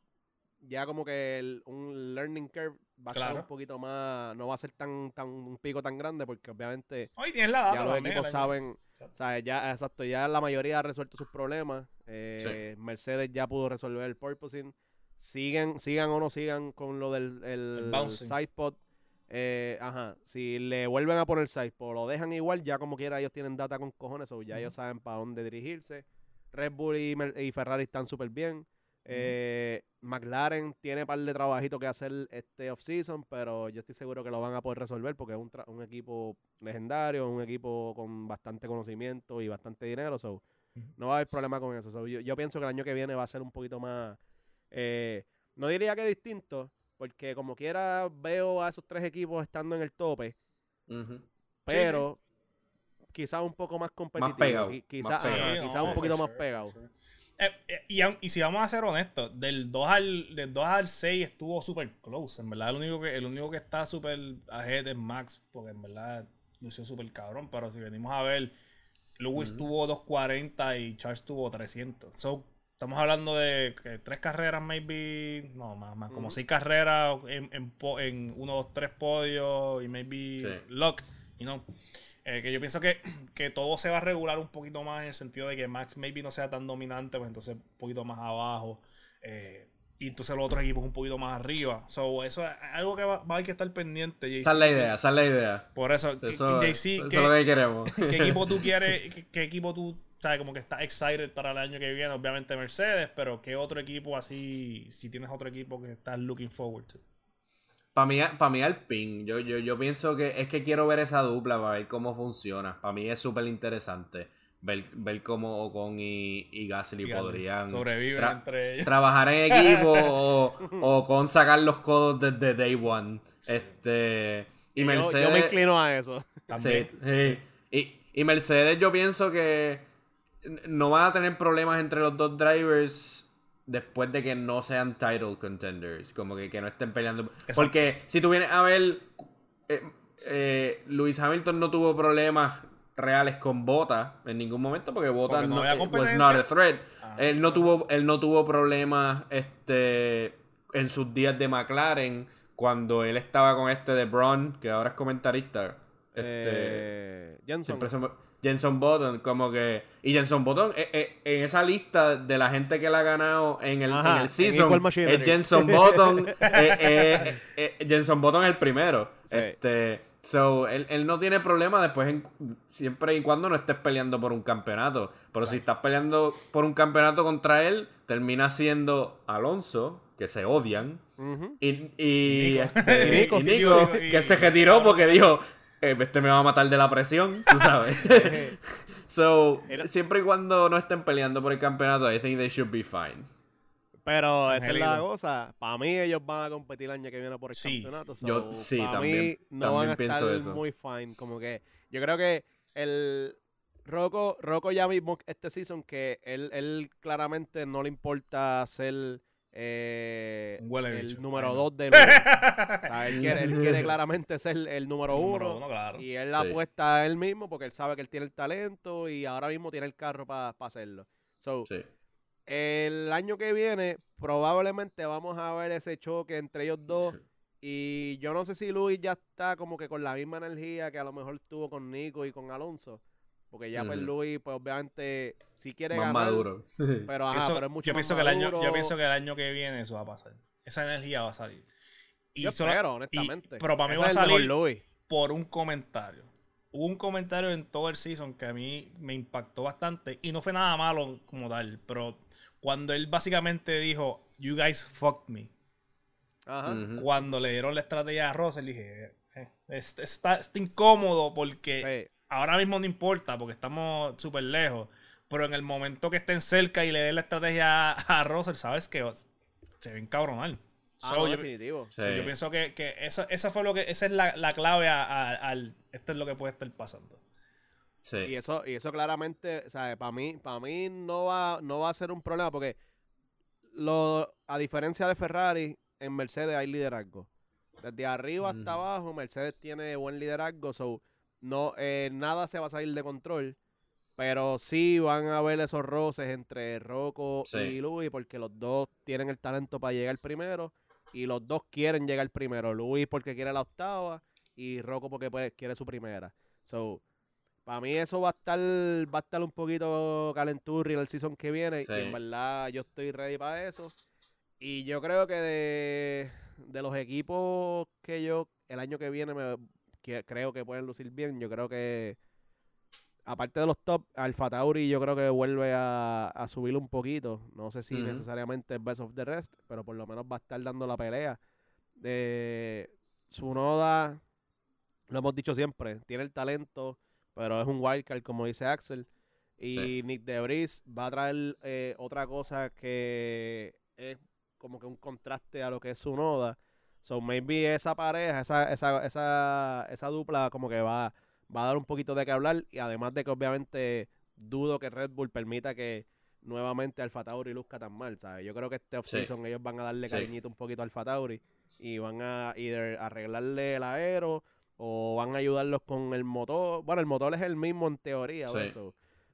ya como que el- un learning curve va a estar Claro. un poquito más, no va a ser tan, tan un pico tan grande porque obviamente Hoy tienes la data. ya los también, equipos saben, o sea, ya, exacto, ya la mayoría ha resuelto sus problemas. Eh, Mercedes ya pudo resolver el purposing. Sigan, sigan o no sigan con lo del el, El sidepod. eh, ajá, si le vuelven a poner pues lo dejan igual, ya como quiera ellos tienen data con cojones, o ya ellos saben para dónde dirigirse. Red Bull y, y Ferrari están súper bien. Eh, McLaren tiene par de trabajitos que hacer este off-season, pero yo estoy seguro que lo van a poder resolver porque es un, tra- un equipo legendario, un equipo con bastante conocimiento y bastante dinero. So, no va a haber problema con eso. So, yo, yo pienso que el año que viene va a ser un poquito más. eh, no diría que distinto, porque como quiera veo a esos tres equipos estando en el tope, pero quizás un poco más competitivo. más Quizás pegado. no, un poquito más pegado. Eh, eh, y, si vamos a ser honestos, del 2 al, del 2 al 6 estuvo súper close. En verdad, el único que, el único que está súper ahead es Max, porque en verdad lució súper cabrón. Pero si venimos a ver, Lewis Ujú. tuvo 240 y Charles tuvo 300. So, estamos hablando de que tres carreras, maybe. No, más, más como Ujú. seis carreras en, en, en uno, dos, tres podios y maybe Sí. luck. You know. Eh, que yo pienso que, que todo se va a regular un poquito más en el sentido de que Max maybe no sea tan dominante, pues entonces un poquito más abajo. eh, y entonces los otros equipos un poquito más arriba. So, eso es algo que va, va a haber que estar pendiente. JC. Esa es la idea, esa es la idea. Por eso, Eso, que eso JC, es ¿qué, lo que queremos. qué equipo tú quieres? ¿Qué, qué equipo tú, sabes, como que estás excited para el año que viene? Obviamente Mercedes, pero ¿qué otro equipo así, si tienes otro equipo que estás looking forward to? Para mí, para mí Alpine, yo, yo, yo pienso que es que quiero ver esa dupla para ver cómo funciona. Para mí es súper interesante ver, ver cómo Ocon y, y Gasly Fíjate, podrían Sobreviven tra- entre ellos. trabajar en equipo o, o con sacar los codos desde day one. Este, y Yo- Mercedes... yo, me inclino a eso. También. Sí, sí. Y, y Mercedes yo pienso que no van a tener problemas entre los dos drivers después de que no sean title contenders, como que, que no estén peleando. Porque si tú vienes a ver, eh, eh, Lewis Hamilton no tuvo problemas reales con Bota en ningún momento porque Bota Porque no no, eh, was not a threat. Ah. Él no tuvo, él no tuvo problemas este, en sus días de McLaren cuando él estaba con este de Braun, que ahora es comentarista. Este, Eh, Jenson. siempre se me- Jenson Button, como que. Y Jenson Button, eh, eh, en esa lista de la gente que la ha ganado en el, Ajá, en el season, es Jenson Button. eh, Jenson Button es el primero. Sí. Este. So, él, él no tiene problema después, en- siempre y cuando no estés peleando por un campeonato. Pero si estás peleando por un campeonato contra él, termina siendo Alonso, que se odian. Y, y, Nico. este, Y Nico. y Nico, que se retiró porque dijo, este me va a matar de la presión, tú sabes. so, Era- siempre y cuando no estén peleando por el campeonato, I think they should be fine. Pero esa es la cosa. Para mí ellos van a competir el año que viene por el Sí. campeoto. Yo- so, sí, también- mí no también van a pienso estar eso. muy fine. Como que yo creo que el Rocco, Rocco ya mismo este season que él, él claramente no le importa ser eh, el bicho. número Ay, no. 2 del... o sea, él, quiere, él quiere claramente ser el número Número 1. uno, claro. Y él la Sí. apuesta a él mismo porque él sabe que él tiene el talento y ahora mismo tiene el carro para hacerlo. So, Sí. el año que viene probablemente vamos a ver ese choque entre ellos dos. Y yo no sé si Luis ya está como que con la misma energía que a lo mejor tuvo con Nico y con Alonso. Porque ya pues. Luis, pues obviamente, si quiere Más ganar. maduro. Pero, ajá, Eso- pero es mucho yo, más pienso que el año, yo pienso que el año que viene eso va a pasar. Esa energía va a salir. Y Yo solo- espero, honestamente. pero para mí Ese va a salir- Luis. por un comentario. Hubo un comentario en todo el season que a mí me impactó bastante y no fue nada malo como tal, pero cuando él básicamente dijo, You guys fucked me. Ajá. Cuando le dieron la estrategia a Russell, dije, "Eh, es- está, está incómodo porque Sí. Ahora mismo no importa porque estamos súper lejos, pero en el momento que estén cerca y le den la estrategia a, a Russell, sabes que se ven cabronal. Ah, So, no, yo- definitivo. Sí, yo pienso que, que eso, eso fue lo que, esa es la, la clave a- a- al, esto es lo que puede estar pasando. Sí. Y eso, y eso claramente, ¿sabes? Para mí, para mí no va, no va a ser un problema porque lo, a diferencia de Ferrari, en Mercedes hay liderazgo. Desde arriba hasta abajo, Mercedes tiene buen liderazgo, so no, eh, nada se va a salir de control. Pero sí van a haber esos roces entre Rocco Sí. y Luis, porque los dos tienen el talento para llegar primero. Y los dos quieren llegar primero. Luis porque quiere la octava y Rocco porque pues, quiere su primera. So, para mí eso va a estar va a estar un poquito calenturri en el season que viene. Sí. Y en verdad yo estoy ready para eso. Y yo creo que de, de los equipos que yo el año que viene me, que- creo que pueden lucir bien. Yo creo que, aparte de los top, Alfa Tauri yo creo que vuelve a, a subir un poquito. No sé si necesariamente es best of the rest, pero por lo menos va a estar dando la pelea. De Tsunoda, lo hemos dicho siempre, tiene el talento, pero es un wildcard, como dice Axel. Y Sí. Nick DeVries va a traer eh, otra cosa que es como que un contraste a lo que es su noda. So maybe esa pareja, esa, esa, esa, esa dupla como que va, va a dar un poquito de qué hablar. Y además de que obviamente dudo que Red Bull permita que nuevamente Alfa Tauri luzca tan mal, ¿sabes? Yo creo que este offseason ellos van a darle Sí. cariñito un poquito a Alfa Tauri y van a either arreglarle el aero o van a ayudarlos con el motor. Bueno, el motor es el mismo en teoría, Sí.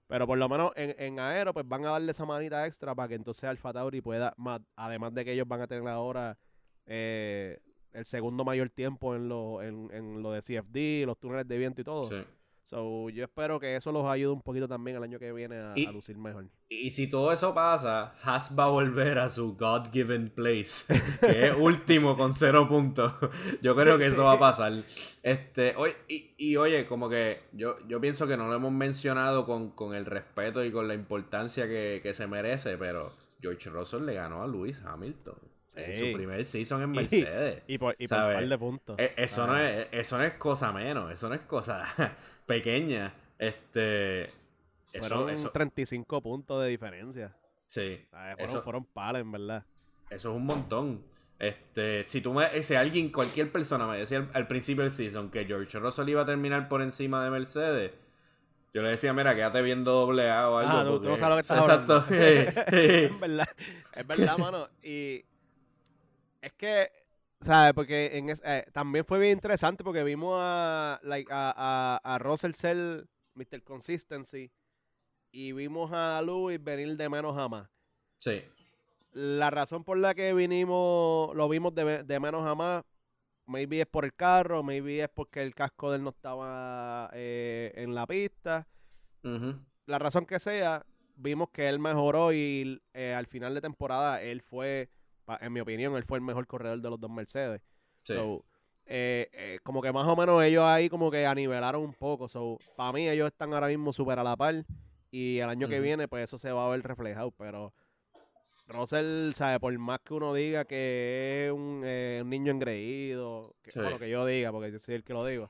pero por lo menos en, en aero, pues van a darle esa manita extra para que entonces Alfa Tauri pueda, más, además de que ellos van a tener ahora eh, el segundo mayor tiempo en lo, en, en lo de CFD, los túneles de viento y todo. Sí. So, yo espero que eso los ayude un poquito también el año que viene a, Y- a lucir mejor. Y si todo eso pasa, Haas va a volver a su God-given place, que es último con cero puntos. Yo creo que eso va a pasar. Este, oye, y, y oye, como que yo, yo pienso que no lo hemos mencionado con, con el respeto y con la importancia que, que se merece, pero George Russell le ganó a Lewis Hamilton en Sí. su primer season en Mercedes. Y por, y por un par de puntos. Eh, Eso, Ah. no es, eso no es cosa menos, eso no es cosa pequeña. Este. Eso, Fueron eso, 35 puntos de diferencia. sí. ¿sabes? Fueron, Eso- fueron palos, en verdad. Eso es un montón. Este, si tú me, si alguien, cualquier persona me decía al, al principio del season que George Russell iba a terminar por encima de Mercedes, yo le decía, mira, quédate viendo doble A o algo. Ah, tú- no sabes lo que estás Exacto. hablando. Es verdad, es verdad, mano. Y es que, ¿sabes? Porque en es- eh, también fue bien interesante porque vimos a, like, a, a, a Russell ser Mr. Consistency y vimos a Lewis venir de menos a más. sí, La razón por la que vinimos, lo vimos de, de menos a más, maybe es por el carro, maybe es porque el casco de él no estaba eh, en la pista la razón que sea, vimos que él mejoró y eh, al final de temporada él fue, pa- en mi opinión, él fue el mejor corredor de los dos Mercedes. sí. So, eh, eh, como que más o menos ellos ahí como que anivelaron un poco. So, para mí ellos están ahora mismo súper a la par y el año que viene pues eso se va a ver reflejado. Pero Russell, ¿sabe? Por más que uno diga que es un, eh, un niño engreído, que, Sí. bueno, que yo diga, porque yo soy el que lo digo.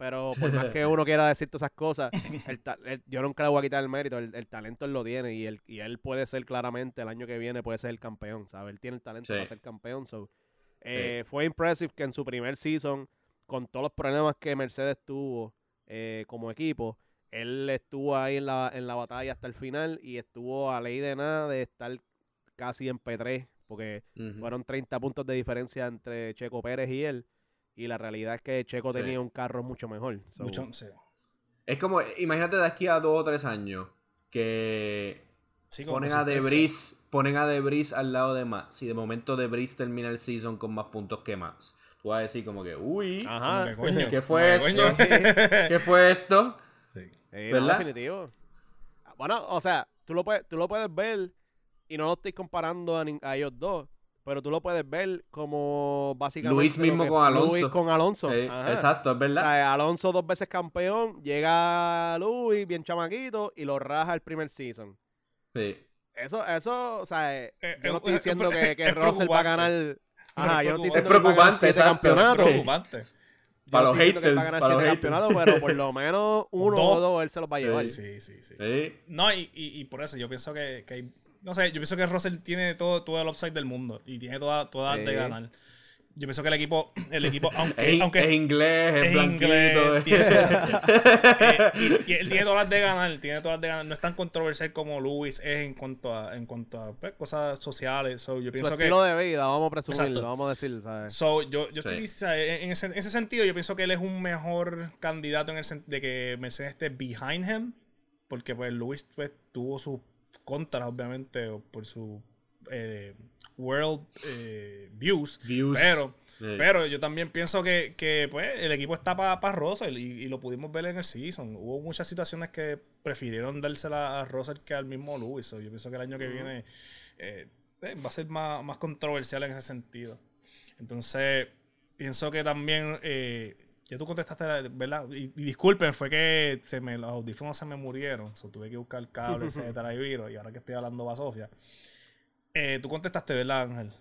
Pero por más que uno quiera decir todas esas cosas, el ta- el- yo nunca le voy a quitar el mérito. El, el talento él lo tiene y, él, y él puede ser claramente el año que viene, puede ser el campeón, ¿sabes? Él tiene el talento Sí. para ser campeón. So, eh, Fue impressive que en su primer season, con todos los problemas que Mercedes tuvo eh, como equipo, él estuvo ahí en la, en la batalla hasta el final y estuvo a ley de nada de estar casi en P3, porque fueron 30 puntos de diferencia entre Checo Pérez y él. Y la realidad es que Checo Sí. tenía un carro mucho mejor. So, Mucho, sí. Es como, imagínate de aquí a dos o tres años que Sí, ponen a. Debris, ponen a Debris al lado de Max. Si de momento Debris termina el season con más puntos que Max, tú vas a decir como que, uy, Ajá. Coño, ¿Qué fue esto? ¿qué fue esto? Sí. Sí, no, ¿Verdad? definitivo. Bueno, o sea, tú lo puedes, tú lo puedes ver y no lo estoy comparando a ellos dos, pero tú lo puedes ver como básicamente Luis mismo con Alonso. Luis con Alonso. Exacto, es O verdad. sea, Alonso dos veces campeón, llega Luis bien chamaquito y lo raja el primer season. Sí. Eso, eso, o sea, eh, Eh, yo no estoy diciendo es que, que. Russell va a ganar. Ajá, yo no estoy Es diciendo que va a ganar preocupante, siete exacto. campeonatos. Sí. Preocupante. Yo Para no los estoy diciendo que él va a haters, ganar para los siete haters. campeonatos, pero por lo menos uno Dos. o dos él se los va a llevar. Sí, sí, sí. Sí. No, y, y, y por eso yo pienso que, que hay. No sé, yo pienso que Russell tiene todo, todo el upside del mundo y tiene toda, toda Sí. de ganar. Yo pienso que el equipo, el equipo, aunque, Es, aunque es inglés, es, es blanquito. inglés, tiene, eh, y- y él tiene todas las de ganar, tiene todas las de ganar. No es tan controversial como Lewis es en cuanto a, en cuanto a pues, cosas sociales. So, yo Su pienso que estilo de vida, vamos a presumirlo, vamos a decir, ¿sabes? So, yo, yo estoy Sí. dic- en ese, en ese sentido, yo pienso que él es un mejor candidato en el sentido de que Mercedes esté behind him, porque pues Lewis pues, tuvo sus contras, obviamente, por su eh, world eh, views, Views. pero, pero yo también pienso que, que, pues, el equipo está para Russell y, y lo pudimos ver en el season. Hubo muchas situaciones que prefirieron dársela a Russell que al mismo Lewis. So, yo pienso que el año que viene eh, va a ser más, más controversial en ese sentido. Entonces, pienso que también, ya tú contestaste, ¿verdad? Y, y disculpen, fue que se me, los audífonos se me murieron, so, tuve que buscar cables, etcétera, y viro, y ahora que estoy hablando va Sofía. Eh, tú contestaste, ¿verdad, Ángel?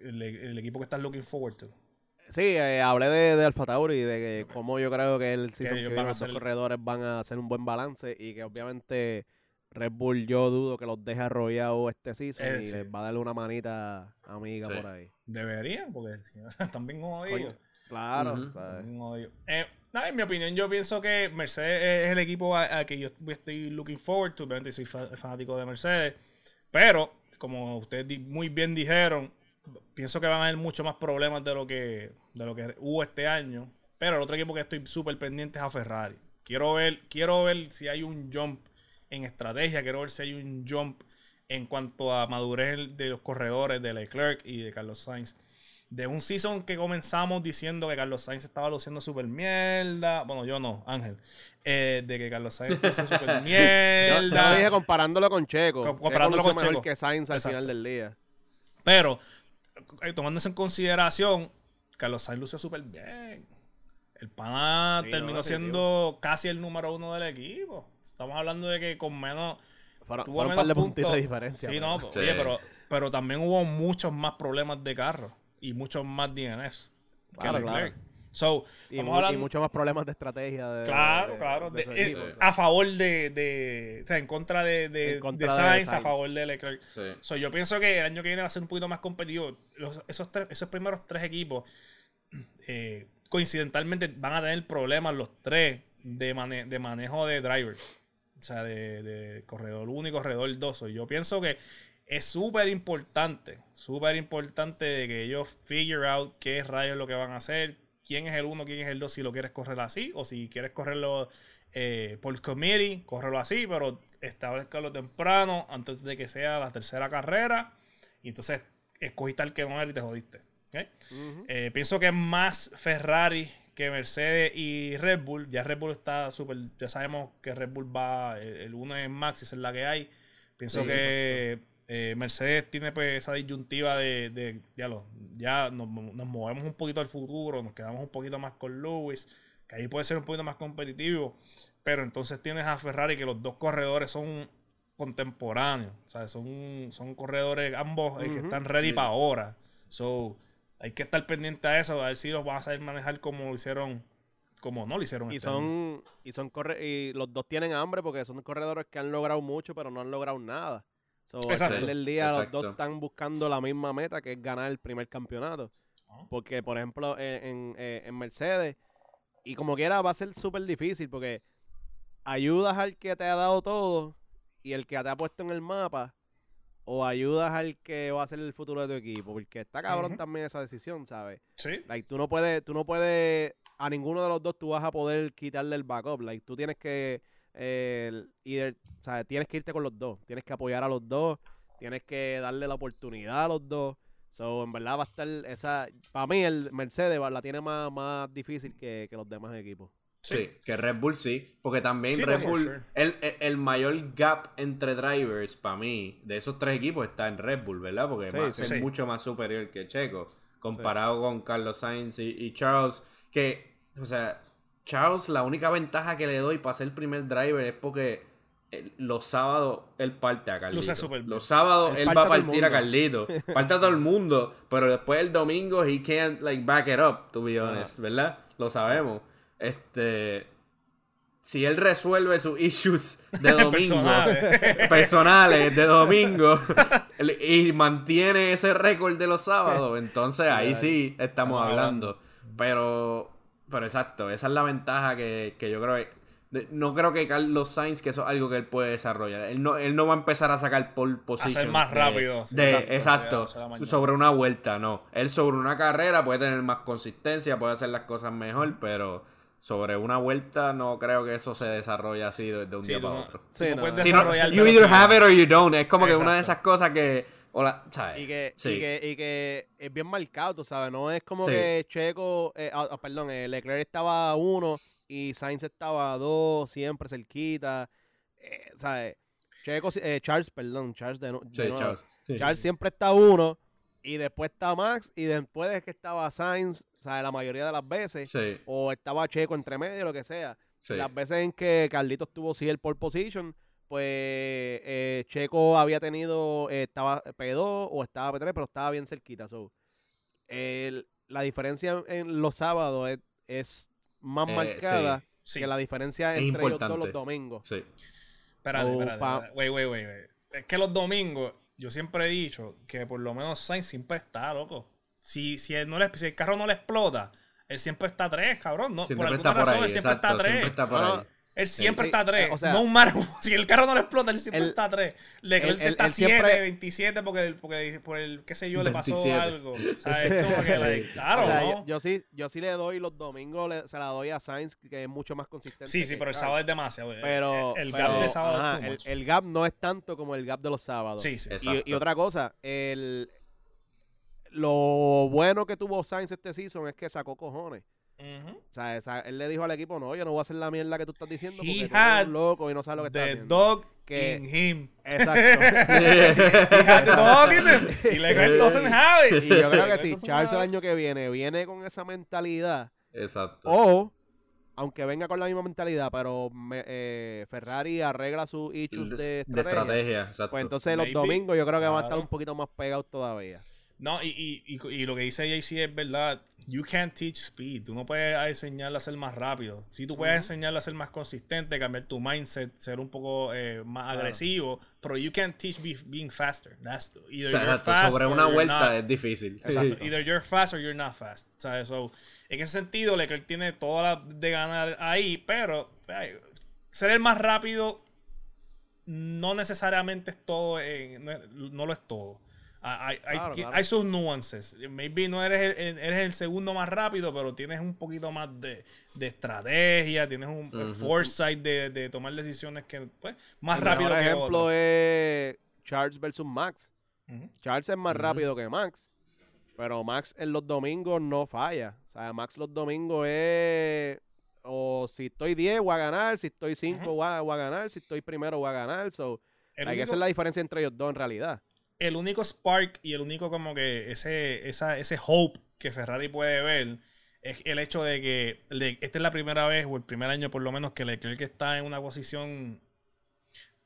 El, el equipo que estás looking forward to. Sí, eh, hablé de, de Alfa Tauri, de que cómo yo creo que el season que van viene a los hacer- corredores van a hacer un buen balance y que obviamente Red Bull yo dudo que los deje arrollados este season Eh, y sí. les va a darle una manita amiga Sí. por ahí. Deberían, porque si no, están bien jodidos. Claro. Eh, en mi opinión, yo pienso que Mercedes es el equipo a, a que yo estoy looking forward to. Obviamente soy fa- fanático de Mercedes. Pero, como ustedes muy bien dijeron, pienso que van a haber mucho más problemas de lo que, de lo que hubo este año. Pero el otro equipo que estoy súper pendiente es a Ferrari. Quiero ver, quiero ver si hay un jump en estrategia. Quiero ver si hay un jump en cuanto a madurez de los corredores de Leclerc y de Carlos Sainz. De un season que comenzamos diciendo que Carlos Sainz estaba luciendo súper mierda. Bueno, yo no, Ángel. Eh, de que Carlos Sainz lució súper Yo, yo mierda. lo dije comparándolo con Checo. Co- Checo comparándolo con Checo. que Sainz al Exacto. final del día. Pero, eh, tomando eso en consideración, Carlos Sainz lució súper bien. El pana Sí, terminó siendo casi el número uno del equipo. Estamos hablando de que con menos. Fueron, Tuvo fueron un menos par de puntos. puntitos de diferencia. Sí, pero- no, Sí. oye, pero, pero también hubo muchos más problemas de carro y muchos más DNS. que Claro, Leclerc. claro. So, y, muchos más problemas de estrategia. De, Claro, de- claro. de eh, a favor de, de- O sea, en contra de, de, En contra de de Sainz, a favor de Leclerc. Sí. So, yo pienso que el año que viene va a ser un poquito más competitivo. Los- esos, tres- esos primeros tres equipos, eh, coincidentalmente, van a tener problemas los tres de, mane- de manejo de drivers. O sea, de, de corredor 1 y corredor 2. So, yo pienso que es súper importante, súper importante de que ellos figure out qué rayos es lo que van a hacer, quién es el 1, quién es el 2, si lo quieres correr así, o si quieres correrlo eh, por committee, córrelo así, pero establezcalo temprano, antes de que sea la tercera carrera, y entonces escogiste al que no era y te jodiste. ¿ok? Ujú. Eh, pienso que es más Ferrari que Mercedes y Red Bull. Ya Red Bull está súper. Ya sabemos que Red Bull va. El, el uno es Max, esa es la que hay. Pienso Sí, que eh, Mercedes tiene pues esa disyuntiva de. de- ya lo, ya nos, nos movemos un poquito al futuro, nos quedamos un poquito más con Lewis, que ahí puede ser un poquito más competitivo. Pero entonces tienes a Ferrari que los dos corredores son contemporáneos. O sea, son, son corredores ambos eh, que están ready Sí. para ahora. So, hay que estar pendiente a eso, a ver si los van a saber manejar como lo hicieron, como no lo hicieron. Y este año. son, y son corre y los dos tienen hambre porque son corredores que han logrado mucho, pero no han logrado nada. So, al final del día, los dos están buscando la misma meta, que es ganar el primer campeonato. Ah. Porque, por ejemplo, en, en, eh, en Mercedes, y como quiera, va a ser súper difícil porque ayudas al que te ha dado todo y el que te ha puesto en el mapa, o ayudas al que va a ser el futuro de tu equipo. Porque está cabrón también esa decisión, ¿sabes? Sí, Like, tú no puedes, tú no puedes, a ninguno de los dos tú vas a poder quitarle el backup. Like, tú tienes que, eh, o sea, tienes que irte con los dos. Tienes que apoyar a los dos. Tienes que darle la oportunidad a los dos. So, en verdad va a estar esa, para mí el Mercedes la tiene más, más difícil que, que los demás equipos. Sí, que Red Bull sí. Porque también Sí, Red Bull. sure. El, el- el mayor gap entre drivers, para mí, de esos tres equipos está en Red Bull, ¿verdad? Porque Sí, Max sí. es Sí. mucho más superior que Checo. Comparado con Carlos Sainz y, y Charles. Que, o sea, Charles, la única ventaja que le doy para ser el primer driver es porque los sábados él parte a Carlito. Los sábados Él él, va a partir a. Carlito. Parte a todo el mundo. Pero después el domingo he can't like back it up, to be honest, ¿verdad? Lo sabemos. Este. Si él resuelve sus issues de domingo, Personales. personales de domingo, y mantiene ese récord de los sábados, entonces ahí sí estamos estamos hablando. Pero, pero exacto, esa es la ventaja que, que yo creo que. No creo que Carlos Sainz, que eso es algo que él puede desarrollar. Él no, él no va a empezar a sacar pole positions. más de- rápido, sí, de- exacto, sobre una vuelta, no. Él sobre una carrera puede tener más consistencia, puede hacer las cosas mejor, pero sobre una vuelta no creo que eso se desarrolle así de, de un Sí, día tú para no- otro. Sí, no no. puedes Si no, you either have it or you don't. Es como que una de esas cosas que. O la- ¿sabes? Y que, Sí. y, que, y que es bien marcado, tú sabes, no es como Sí. que Checo, eh, ah, ah, perdón, eh, Leclerc estaba a uno y Sainz estaba a dos, siempre cerquita, eh, ¿sabes? Checo, Charles, perdón, Charles de, de Sí. Charles. Charles siempre está a uno y después está Max, y después es que estaba Sainz, sea, la mayoría de las veces, o estaba Checo entre medio, lo que sea. Las veces en que Carlitos tuvo sí el pole position, pues eh, Checo había tenido, eh, estaba P2 o estaba P3, pero estaba bien cerquita. So, el- la diferencia en los sábados es, es más Eh, marcada Sí. que la diferencia Es entre ellos dos importante. los domingos. Sí. Espérate, Oh, espérate. pa- espérate. Wait, wait, wait, wait. Es que los domingos, yo siempre he dicho que por lo menos Sainz siempre está, loco. Si, si, él no le, si el carro no le explota, él siempre está a tres, cabrón. No, Siempre por alguna por razón, ahí, él siempre exacto, está a tres. siempre está por No, ahí. Él siempre sí. está a tres. Eh, o sea- no un mar, si el carro no le explota, él siempre está a tres. Leclerc él- está él 7, siempre- 27 porque, el- porque por el, qué sé yo, le pasó 27. algo. O sea, es como que, like, claro, O sea, ¿no? yo, yo sí, yo sí le doy los domingos, le- se la doy a Sainz, que es mucho más consistente. sí, sí, pero el sábado es demasiado. eh. Pero, el, el pero, gap de sábado ajá, es too el, much. el gap no es tanto como el gap de los sábados. Sí, sí. Exacto. Y, y otra cosa, el, lo bueno que tuvo Sainz este season es que sacó cojones. O sea, él le dijo al equipo, no, yo no voy a hacer la mierda que tú estás diciendo He porque tú eres had un loco y no sabes lo que estás The haciendo. dog Que- in him. Exacto. He had the dog in him. Y Leclerc doesn't have it. y yo creo que si Charles el año que viene viene con esa mentalidad, Exacto. o aunque venga con la misma mentalidad, pero me- eh, Ferrari arregla sus issues de de estrategia, estrategia, exacto. pues entonces los domingos yo creo que van a estar un poquito más pegados todavía. No, y, y, y, y lo que dice JC es verdad. You can't teach speed. Tú no puedes enseñarle a ser más rápido. Sí, tú puedes Ujú. enseñarle a ser más consistente, cambiar tu mindset, ser un poco eh, más Claro. agresivo, pero you can't teach be- being faster. That's O either sea, you're exacto, fast sobre or una you're vuelta not. es difícil. Exacto. Either you're fast or you're not fast. ¿Sabes? So, en ese sentido, Leclerc tiene toda la de ganar ahí, pero ay, ser el más rápido no necesariamente es todo, no, no lo es todo. Hay, hay- Claro, hay- claro. hay sus nuances. Maybe no eres el, eres el segundo más rápido, pero tienes un poquito más de, de estrategia, tienes un foresight de, de tomar decisiones que, pues, más El rápido mejor que ejemplo otro. es Charles versus Max. Charles es más rápido que Max, pero Max en los domingos no falla. O sea, Max los domingos es o si estoy 10 voy a ganar, si estoy 5 Ujú. voy, a, voy a ganar, si estoy primero voy a ganar. So, único- esa es la diferencia entre ellos dos en realidad. El único spark y el único como que ese, esa, ese hope que Ferrari puede ver es el hecho de que le- esta es la primera vez o el primer año por lo menos que Leclerc está en una posición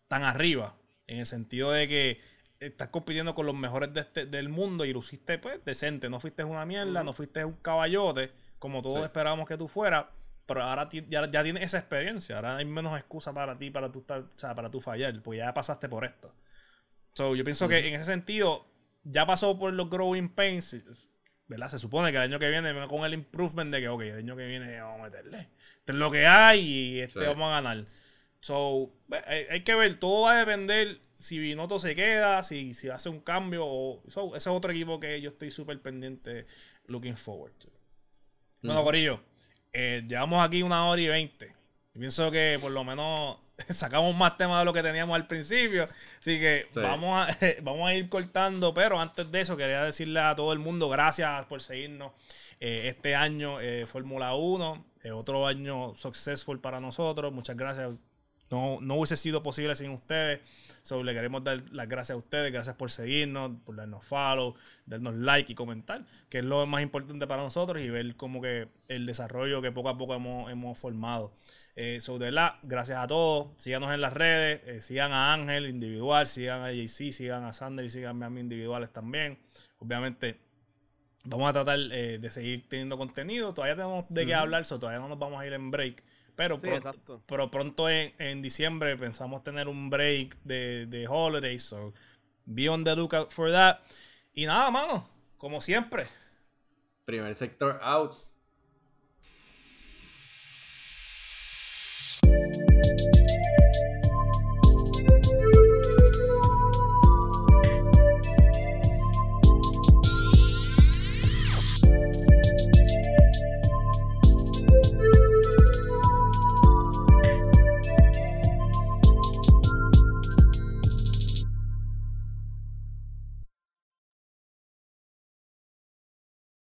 tan arriba en el sentido de que estás compitiendo con los mejores de este- del mundo y luciste pues decente, no fuiste una mierda, no fuiste un caballote como todos Sí. esperábamos que tú fueras, pero ahora ya, ya tienes esa experiencia, ahora hay menos excusa para ti para tú estar, o sea, para tú fallar, porque ya pasaste por esto. So, yo pienso que en ese sentido, ya pasó por los growing pains, ¿verdad? Se supone que el año que viene con el improvement de que, ok, el año que viene vamos a meterle. Esto es lo que hay y este Sí. vamos a ganar. So, hay, hay que ver, todo va a depender si Binotto se queda, si, si hace un cambio. O, so, ese es otro equipo que yo estoy súper pendiente, looking forward to. Bueno. Corillo, eh, llevamos aquí una hora y veinte. Yo pienso que por lo menos sacamos más temas de lo que teníamos al principio. Así que Sí. vamos, a, vamos a ir cortando. Pero antes de eso, quería decirle a todo el mundo gracias por seguirnos eh, este año, eh, Fórmula 1. eh, otro año successful para nosotros. Muchas gracias. No, no hubiese sido posible sin ustedes. So, le queremos dar las gracias a ustedes. Gracias por seguirnos, por darnos follow, darnos like y comentar, que es lo más importante para nosotros y ver como que el desarrollo que poco a poco hemos, hemos formado. Eh, so, de verdad, gracias a todos. Síganos en las redes. eh, sigan a Ángel individual, sigan a JC, sigan a Sander y sigan a mí individuales también. Obviamente, vamos a tratar eh, de seguir teniendo contenido. Todavía tenemos de qué hablar, so, todavía no nos vamos a ir en break. Pero Sí, pronto, pero pronto en, en diciembre pensamos tener un break de, de holidays. So be on the lookout for that. Y nada, mano. Como siempre. Primer sector out.